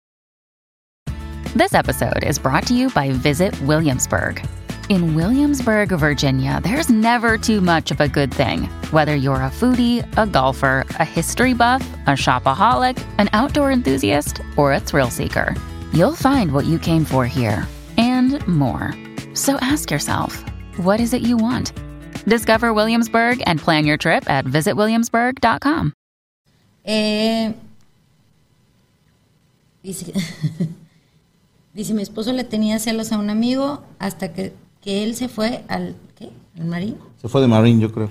This episode is brought to you by Visit Williamsburg. In Williamsburg, Virginia, there's never too much of a good thing. Whether you're a foodie, a golfer, a history buff, a shopaholic, an outdoor enthusiast, or a thrill seeker, you'll find what you came for here and more. So ask yourself, what is it you want? Discover Williamsburg and plan your trip at visitwilliamsburg.com. Eh, dice, *laughs* dice, mi esposo le tenía celos a un amigo hasta que, que él se fue al, ¿qué? ¿Al marín? Se fue de Marine, yo creo.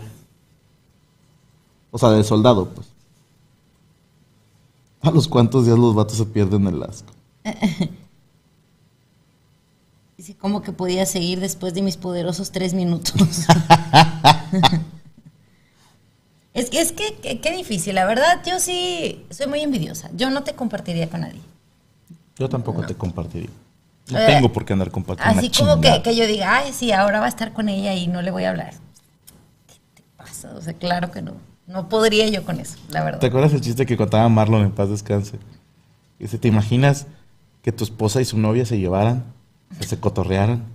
O sea, de soldado, pues. *laughs* A los cuantos días los vatos se pierden el asco. *laughs* Dice, ¿cómo que podía seguir después de mis poderosos tres minutos? *laughs* es que, es que, que- qué difícil, la verdad, yo sí soy muy envidiosa. Yo no te compartiría con nadie. Yo tampoco te compartiría. No Eh, tengo por qué andar compartiendo. Así como que, que yo diga, ay, sí, ahora va a estar con ella y no le voy a hablar. ¿Qué te pasa? O sea, claro que no. No podría yo con eso, la verdad. ¿Te acuerdas el chiste que contaba Marlon en paz descanse? Dice, ¿te imaginas que tu esposa y su novia se llevaran, que se cotorrearan?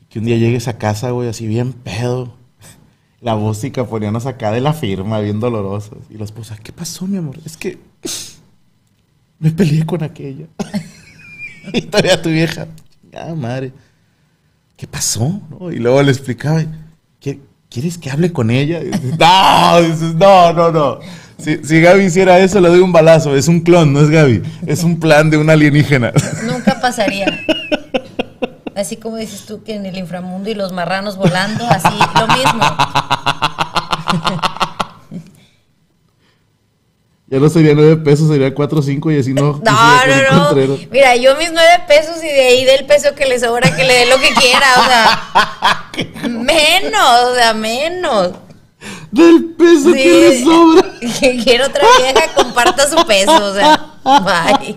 Y que un día llegues a casa, güey, así bien pedo. La música poníanos acá de la firma, bien dolorosos. Y la esposa, ¿qué pasó, mi amor? Es que me peleé con aquella. *laughs* y todavía tu vieja, ah, madre, ¿qué pasó? Y luego le explicaba, "¿Qué- ¿quieres que hable con ella? Dices, no, no, no, no. Si Gaby hiciera eso, le doy un balazo. Es un clon, no es Gaby. Es un plan de un alienígena. *laughs* Nunca pasaría. Así como dices tú que en el inframundo y los marranos volando, así, lo mismo. Ya no sería nueve pesos, sería cuatro o cinco y así no. *laughs* No, no, no. Mira, yo mis nueve pesos y de ahí del peso que le sobra, que le dé lo que quiera, o sea. *laughs* menos, o sea, menos. Del peso que le sobra. *laughs* Que quiera otra vieja, comparta su peso, o sea. Bye.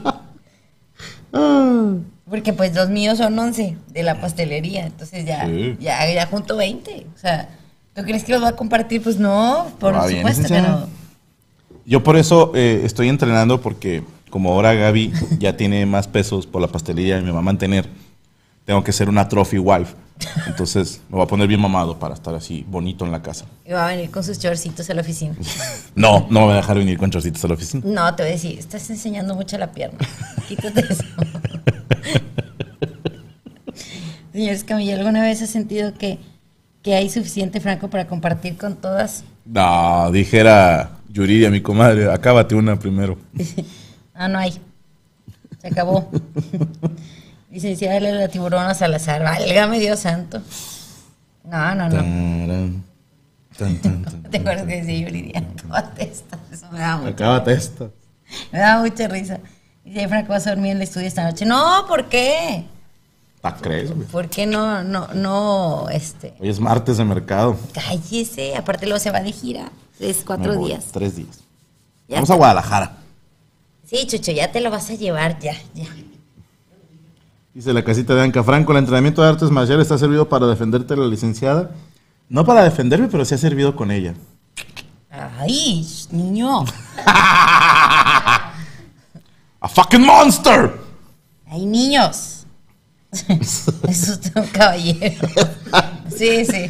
Ah. Porque pues los míos son 11 de la pastelería, entonces ya, Sí. ya, ya junto 20. O sea, ¿tú crees que los va a compartir? Pues no, por Ah, supuesto que no. Yo por eso eh, estoy entrenando porque como ahora Gaby ya tiene más pesos por la pastelería y me va a mantener, tengo que ser una trophy wife. Entonces me voy a poner bien mamado para estar así bonito en la casa. Y va a venir con sus chorcitos a la oficina. *laughs* No, no me voy a dejar venir con chorcitos a la oficina. No, te voy a decir, estás enseñando mucho la pierna. *laughs* Quítate eso. *laughs* Señor Escamilla, ¿alguna vez has sentido que, que hay suficiente franco para compartir con todas? No, dijera Yuridia, mi comadre, acábate una primero. *laughs* Ah, no hay. Se acabó. *laughs* Licenciada la tiburona Salazar, válgame Dios santo. No, no, no. Tarán, tan, tan, tan, *laughs* ¿Te acuerdas que decía Yuridia? Acábate esta. Eso me da mucha, Acábate esta. me da mucha risa. Dice, Franco, vas a dormir en el estudio esta noche. No, ¿por qué? ¿Pa crees, güey? ¿Por qué no, no, no, este? Hoy es martes de mercado. Cállese, aparte luego se va de gira. Es cuatro voy, días. Tres días. Ya Vamos a. Guadalajara. Sí, Chucho, ya te lo vas a llevar, ya, ya. Dice la casita de Anca Franco, el entrenamiento de artes marciales está servido para defenderte la licenciada. No para defenderme, pero sí ha servido con ella. Ay, niño. *laughs* ¡A fucking monster! Ay, niños. Eso *laughs* *laughs* es un caballero. Sí, sí.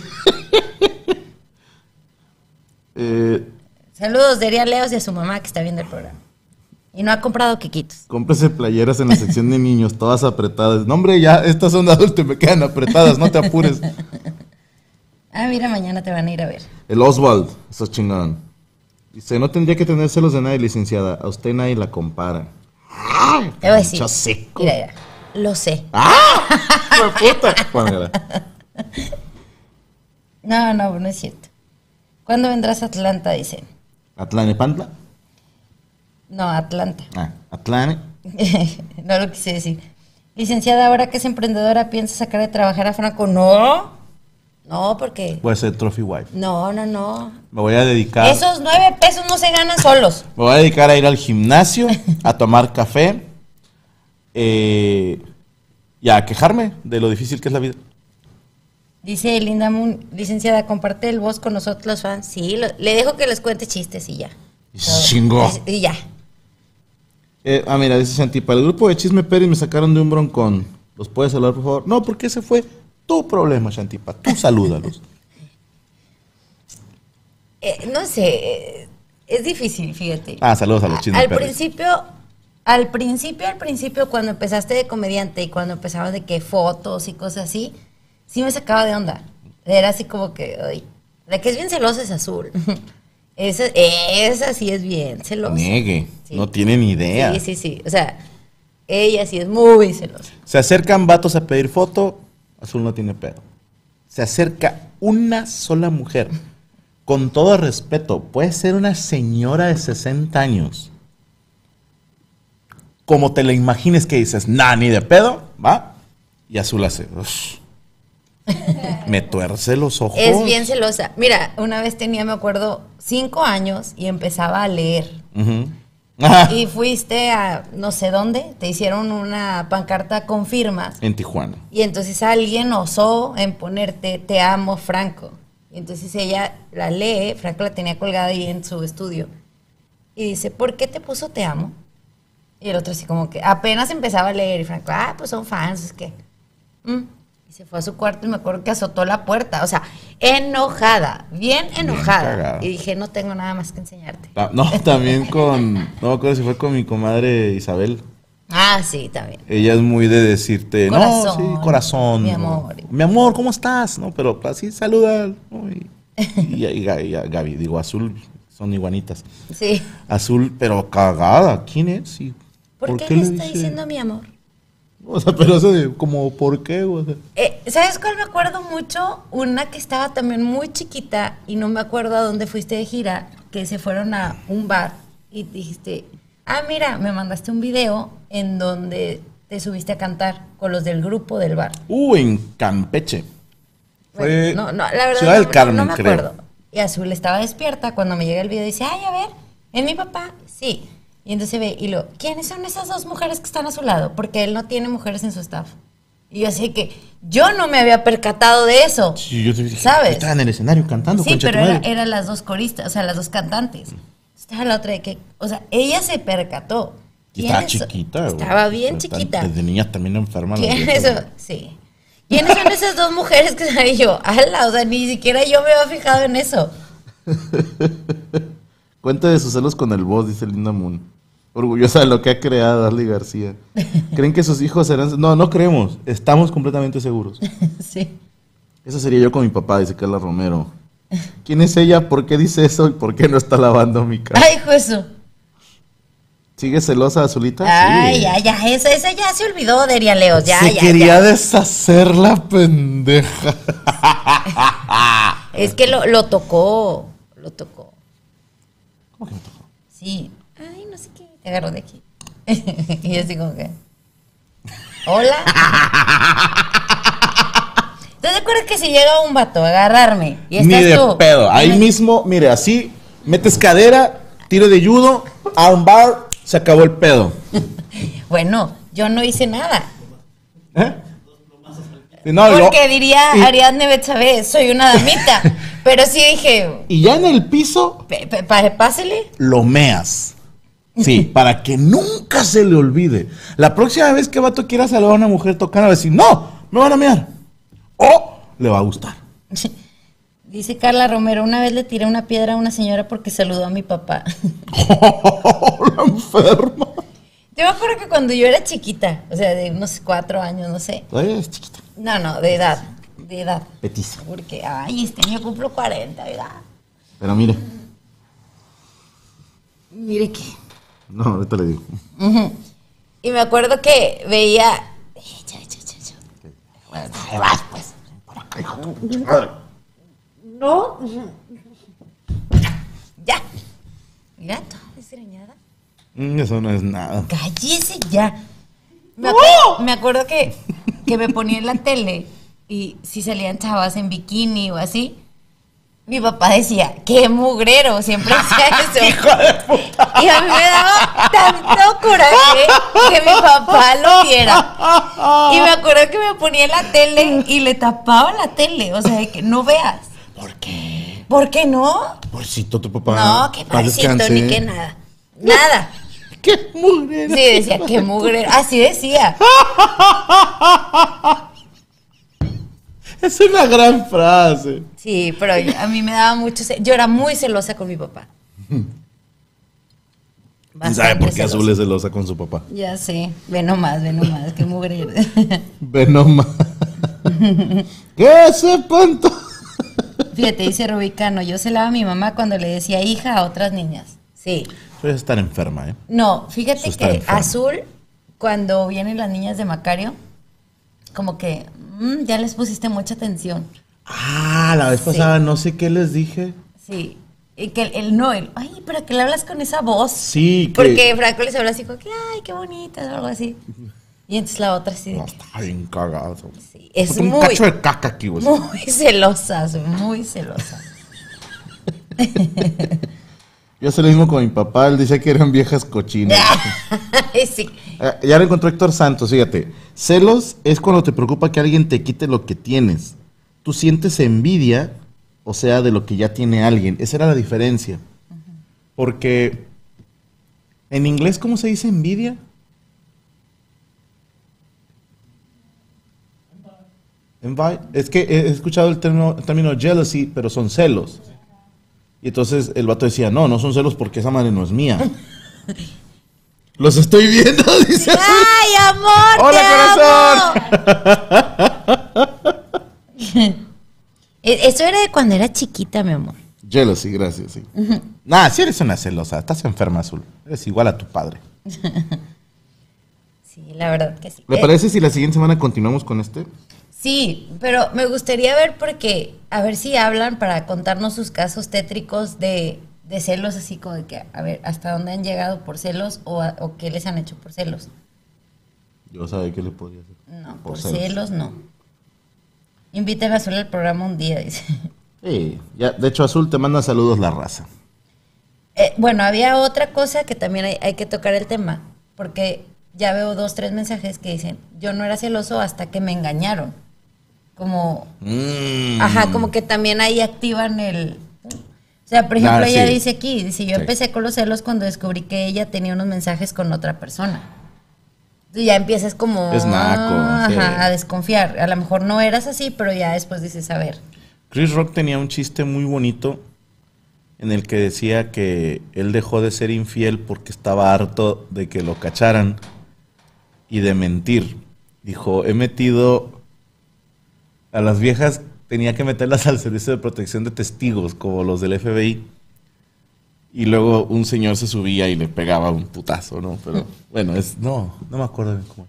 Eh, Saludos Ariel Leos y a su mamá que está viendo el programa. Y no ha comprado quequitos. cómprese playeras en la sección de niños, todas apretadas. No, hombre, ya, estas son de adultos y me quedan apretadas, no te apures. Ah, mira, mañana te van a ir a ver. El Oswald, eso es chingón. Dice, no tendría que tener celos de nadie, licenciada. A usted nadie la compara. Te voy a decir. Seco. Mira, mira, lo sé. ¡Hijo de puta! Bueno. *laughs* No, no, no es cierto. ¿Cuándo vendrás a Atlanta? Dicen. Atlanepantla. No, Atlanta. Ah, Atlane. *laughs* no lo quise decir. Licenciada, ahora que es emprendedora, ¿piensa sacar de trabajar a Franco? No. No, porque... Voy a ser trophy wife. No, no, no. Me voy a dedicar. Esos nueve pesos no se ganan solos. Me voy a dedicar a ir al gimnasio, a tomar café eh, y a quejarme de lo difícil que es la vida. Dice Linda Moon, licenciada, comparte el voz con nosotros los fans. Sí, lo- le dejo que les cuente chistes y ya. Y chingó. Y, y ya. Eh, ah, mira, dice Santi, para el grupo de Chisme Pérez me sacaron de un broncón. ¿Los puedes saludar, por favor? No, porque ese fue tu problema, Shantipa. Tú salúdalos. *laughs* Eh, no sé, eh, es difícil, fíjate. Ah, saludos a los Chisme al Pérez. principio, al principio, al principio, cuando empezaste de comediante y cuando empezabas de que fotos y cosas así, sí me sacaba de onda. Era así como que, ay, la que es bien celosa es azul. *laughs* esa, esa sí es bien celosa. Niegue, Sí. no tiene ni idea. Sí, sí, sí. O sea, ella sí es muy celosa. Se acercan vatos a pedir foto, Azul no tiene pedo. Se acerca una sola mujer. Con todo respeto, puede ser una señora de 60 años. Como te la imagines que dices, nah, ni de pedo, va. Y Azul hace. "Ush". *laughs* Me tuerce los ojos. Es bien celosa. Mira, una vez tenía, me acuerdo, cinco años y empezaba a leer. Y *laughs* fuiste a no sé dónde, te hicieron una pancarta con firmas. En Tijuana. Y entonces alguien osó en ponerte Te amo, Franco. Y entonces ella la lee, Franco la tenía colgada ahí en su estudio. Y dice, ¿por qué te puso Te amo? Y el otro así como que apenas empezaba a leer. Y Franco, ah, pues son fans, es que. mm". Y se fue a su cuarto y me acuerdo que azotó la puerta. O sea, enojada, bien enojada. y dije, no tengo nada más que enseñarte. Ta- No, *laughs* también con. No me acuerdo si fue con mi comadre Isabel. Ah, sí, también. Ella es muy de decirte, no, sí, corazón. mi ¿no? amor. Mi amor, ¿cómo estás? No, pero así saluda. ¿no? Y, y, y y Gaby, digo, azul, son iguanitas. Sí. Azul, pero cagada. ¿Quién es? Y, ¿Por, qué, le está diciendo mi amor? *laughs* O sea, pero eso de, como, ¿por qué? O sea, Eh, ¿Sabes cuál me acuerdo mucho? Una que estaba también muy chiquita y no me acuerdo a dónde fuiste de gira, que se fueron a un bar y dijiste, ah, mira, me mandaste un video en donde te subiste a cantar con los del grupo del bar. uh, en Campeche. Fue Bueno, no, no, la verdad Ciudad del no- Carmen, no me creo. acuerdo. Y Azul estaba despierta cuando me llega el video y dice, ay, a ver, ¿es mi papá? Sí. Y entonces ve y lo, ¿quiénes son esas dos mujeres que están a su lado? Porque él no tiene mujeres en su staff. Y yo así que yo no me había percatado de eso. Sí, yo te dije, ¿Sabes? Estaba en el escenario cantando Sí, pero tu era- eran las dos coristas, o sea, las dos cantantes. Estaba la otra de que, o sea, ella se percató. Y estaba ¿Quiénes son- chiquita. güey. Estaba bien chiquita. Desde niñas también enferman. las ¿Quiénes viejas, son? Sí. ¿Quiénes son esas dos mujeres que están? Yo, ala, o sea, ni siquiera yo me había fijado en eso. *laughs* Cuenta de sus celos con el boss, dice Linda Moon. Orgullosa de lo que ha creado Arly García. *laughs* ¿Creen que sus hijos serán.? No, no creemos. Estamos completamente seguros. *laughs* Sí. Eso sería yo con mi papá, dice Carla Romero. ¿Quién es ella? ¿Por qué dice eso? ¿Y por qué no está lavando mi casa? Ay, hijo eso. ¿Sigue celosa Azulita? Ay, Sí. ya, ya, esa, esa ya se olvidó de Eria Leos, ya, Se ya, quería ya. deshacer la pendeja. *laughs* Es que lo, lo tocó, lo tocó. ¿Cómo que me tocó? Sí. Qué, agarró de aquí. *laughs* y yo así como que, hola. *laughs* ¿Tú te acuerdas que si llega un vato a agarrarme y Ni estás de tú? pedo. Ahí me- mismo, mire, así, metes cadera, tiro de judo, armbar, se acabó el pedo. *laughs* Bueno, yo no hice nada. ¿Eh? No, Porque diría y- Ariadne Betsabe, soy una damita. Pero sí dije, y ya en el piso, "Pe- pe- pa- pásele. lo meas. Sí, *laughs* para que nunca se le olvide. La próxima vez que vato quiera saludar a una mujer tocando, va a decir, no, me van a mear. O le va a gustar. Dice Carla Romero, una vez le tiré una piedra a una señora porque saludó a mi papá. *laughs* la enferma. Yo me acuerdo que cuando yo era chiquita, o sea, de unos cuatro años, no sé. Todavía es chiquita. No, no, de edad, de edad. Petiza. Porque, ay, este año cumplo 40, ¿verdad? Pero mire, Mire que. No, ahorita le digo. Y me acuerdo que veía. No. Mira, todo desgreñada. Mm, eso no es nada. Cállese ya. Me, acuerdo, me acuerdo que, que me ponía en la tele y si salían chavas en bikini o así, mi papá decía, qué mugrero, siempre decía *laughs* eso. Y a mí me daba tanto coraje que mi papá lo viera. Y me acuerdo que me ponía en la tele y le tapaba la tele, o sea, de que no veas. ¿Por qué? ¿Por qué no? Pobrecito tu papá. No, qué pobrecito, ni que nada. Nada. ¡Qué mugrero! Sí, decía, qué mugrero. Así decía. *laughs* *laughs* Es una gran frase. Sí, pero a mí me daba mucho... Yo era muy celosa con mi papá. ¿Quién sabe por qué celosa. Azul es celosa con su papá? Ya sé. Ve nomás, ve nomás. Qué mugrero. *laughs* Venoma. ¿Qué sepan to- Fíjate, dice Rubicano, yo celaba a mi mamá cuando le decía hija a otras niñas. Sí. Puedes estar enferma, ¿eh? No, fíjate Eso que. Azul, cuando vienen las niñas de Macario, como que mm, ya les pusiste mucha atención. Ah, la vez Sí. pasada no sé qué les dije. Sí. Y que el, el no, el, ay, pero que le hablas con esa voz. Sí, que- Porque Franco les habla así como que, ay, qué bonita, o algo así. Y entonces la otra así de que, Está bien cagado. es Puta, un muy- cacho de caca aquí, güey. muy *laughs* celosa, soy muy celosa. *laughs* Yo hace lo mismo con mi papá, él decía que eran viejas cochinas. *laughs* Sí. Eh, ya lo encontró Héctor Santos, fíjate. Celos es cuando te preocupa que alguien te quite lo que tienes. Tú sientes envidia, o sea, de lo que ya tiene alguien. Esa era la diferencia. Porque en inglés, ¿cómo se dice envidia? Envi- Es que he escuchado el término, el término jealousy, pero son celos. Y entonces el vato decía, no, no son celos porque esa madre no es mía. *laughs* Los estoy viendo, *laughs* dice. ¡Ay, amor! ¡Hola, corazón! *laughs* E- Eso era de cuando era chiquita, mi amor. Jealousy, gracias, sí. Nah, si eres una celosa, estás enferma, Azul. Eres igual a tu padre. *laughs* Sí, la verdad que sí. ¿Le Eh, parece si la siguiente semana continuamos con este? Sí, pero me gustaría ver porque, a ver si hablan para contarnos sus casos tétricos de, de celos, así como de que, a ver, hasta dónde han llegado por celos o, a- o qué les han hecho por celos. Yo sabía qué le podía hacer. No, Por por, celos. celos. no. Invítame a Azul al programa un día, *laughs* dice. Sí, ya, de hecho, Azul te manda saludos la raza. Eh, bueno, había otra cosa que también hay, hay que tocar el tema, porque ya veo dos, tres mensajes que dicen, yo no era celoso hasta que me engañaron. Como, Mm. ajá, como que también ahí activan el... O sea, por ejemplo, Ah, ella sí. dice aquí, dice, yo Sí. empecé con los celos cuando descubrí que ella tenía unos mensajes con otra persona. Entonces ya empiezas como Es naco, ajá, sí. a desconfiar. A lo mejor no eras así, pero ya después dices, a ver. Chris Rock tenía un chiste muy bonito en el que decía que él dejó de ser infiel porque estaba harto de que lo cacharan y de mentir. Dijo, he metido a las viejas, tenía que meterlas *laughs* al servicio de protección de testigos, como los del FBI. Y luego un señor se subía y le pegaba un putazo, ¿no? Pero *laughs* bueno, es, no, no me acuerdo bien cómo.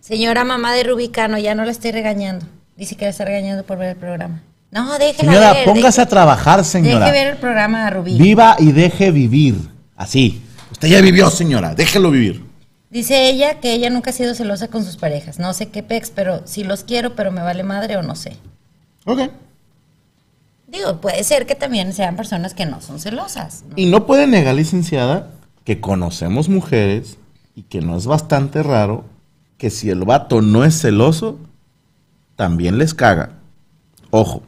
Señora mamá de Rubicano, ya no la estoy regañando. Dice que la está regañando por ver el programa. No, déjela Señora, ver. póngase a trabajar, señora. Deje ver el programa a Rubí. Viva y deje vivir. Así. Usted ya vivió, señora. Déjelo vivir. Dice ella que ella nunca ha sido celosa con sus parejas. No sé qué pex, pero si los quiero, pero me vale madre o no sé. Ok. Digo, puede ser que también sean personas que no son celosas. ¿no? Y no puede negar, licenciada, que conocemos mujeres y que no es bastante raro que si el vato no es celoso, también les caga. Ojo.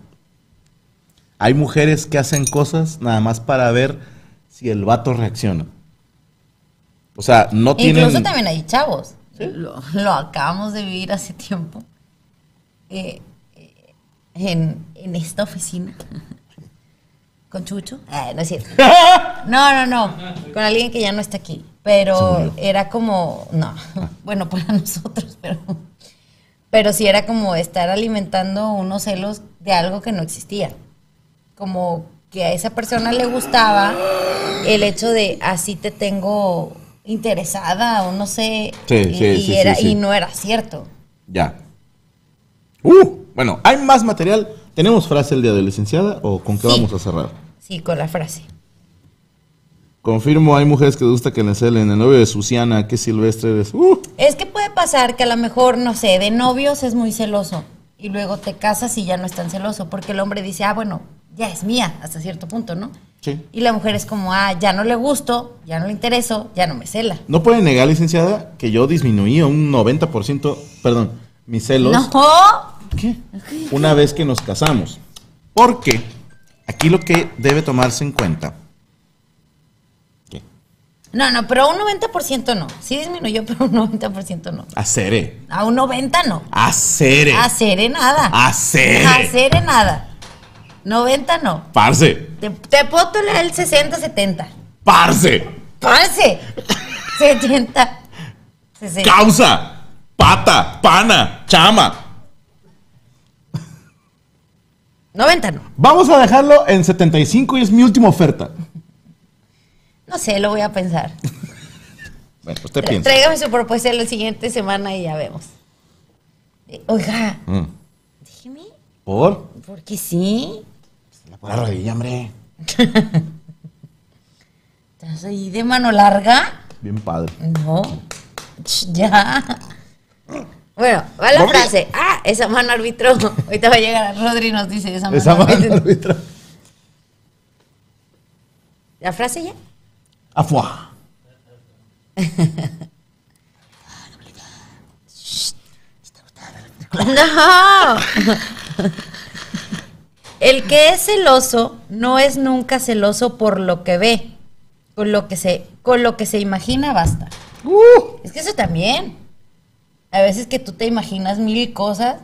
Hay mujeres que hacen cosas nada más para ver si el vato reacciona. O sea, no tienen... Incluso también hay chavos. Lo, lo acabamos de vivir hace tiempo. Eh, en, en esta oficina. ¿Con Chucho? Ah, no es cierto. *laughs* No, no, no. Con alguien que ya no está aquí. Pero era como. No. *laughs* Bueno, para nosotros, pero. Pero sí era como estar alimentando unos celos de algo que no existía. Como que a esa persona le gustaba el hecho de así te tengo interesada o no sé. Sí, y, sí, y sí, era, sí. y no era cierto. Ya. Uh, bueno, hay más material. ¿Tenemos frase el día de licenciada o con qué Sí. vamos a cerrar? Sí, con la frase. Confirmo, hay mujeres que les gusta que le celen. El novio de Susiana, que silvestre eres. Uh, Es que puede pasar que a lo mejor, no sé, de novios es muy celoso y luego te casas y ya no es tan celoso porque el hombre dice, ah, bueno, ya es mía hasta cierto punto, ¿no? sí. Y la mujer es como, ah, ya no le gusto, ya no le intereso, ya no me cela. No puede negar, licenciada, que yo disminuí un 90%, perdón, mis celos. No, ¿Qué? Una vez que nos casamos. Porque aquí lo que debe tomarse en cuenta. ¿Qué? no, no, pero a un 90% no. Sí disminuyó, *laughs* pero un 90% no. Haceré. A un 90 no. Haceré. Hacer nada. Haceré. Hacer nada. 90 no. Parce. Te, te puedo tolerar el 60, 70. Parce. Parce. *laughs* 70. 60. Causa. Pata. Pana. Chama. 90 no. Vamos a dejarlo en 75 y es mi última oferta. No sé, lo voy a pensar. *laughs* Bueno, usted Tra- piensa. Tráigame su propuesta la siguiente semana y ya vemos. Eh, Oiga, Mm. déjeme. ¿Por? Porque sí. La pura rodilla, hombre. *laughs* ¿Estás ahí de mano larga? Bien padre. No. Ya. Bueno, va la frase. Ah, esa mano árbitro. *laughs* Ahorita va a llegar Rodri y nos dice esa mano Esa mano. ¿La frase ya? Afuá. *laughs* No. El que es celoso no es nunca celoso por lo que ve. Con lo que se, con lo que se imagina basta. Es que eso también. A veces que tú te imaginas mil cosas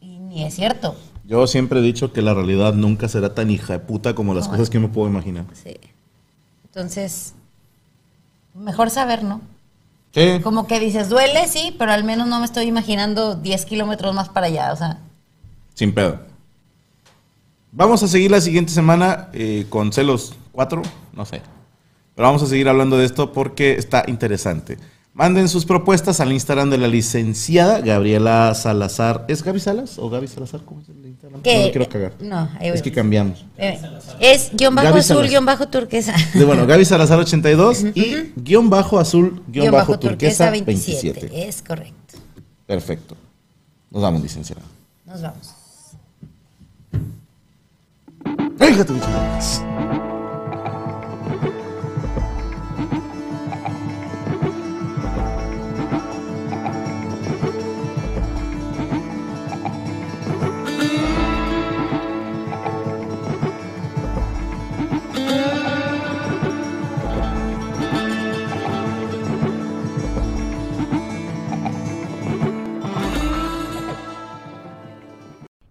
y ni es cierto. Yo siempre he dicho que la realidad nunca será tan hija de puta como las No. cosas que me puedo imaginar. Sí. Entonces, mejor saber, ¿no? Sí. Como que dices, duele, sí, pero al menos no me estoy imaginando 10 kilómetros más para allá. O sea, Sin pedo. Vamos a seguir la siguiente semana eh, con celos 4, no sé. Pero vamos a seguir hablando de esto porque está interesante. Manden sus propuestas al Instagram de la licenciada Gabriela Salazar. ¿Es Gaby Salas o Gaby Salazar? ¿Cómo es el Instagram? ¿Qué? No me quiero cagar. No, ahí Es que cambiamos. eh, es guion bajo Gaby azul, Salazar. guion bajo turquesa. De, bueno, Gaby Salazar 82 y guion bajo azul, guion, Guión bajo, bajo turquesa, turquesa 27. 27. Es correcto. Perfecto. Nos vamos, licenciada. Nos vamos. Fíjate,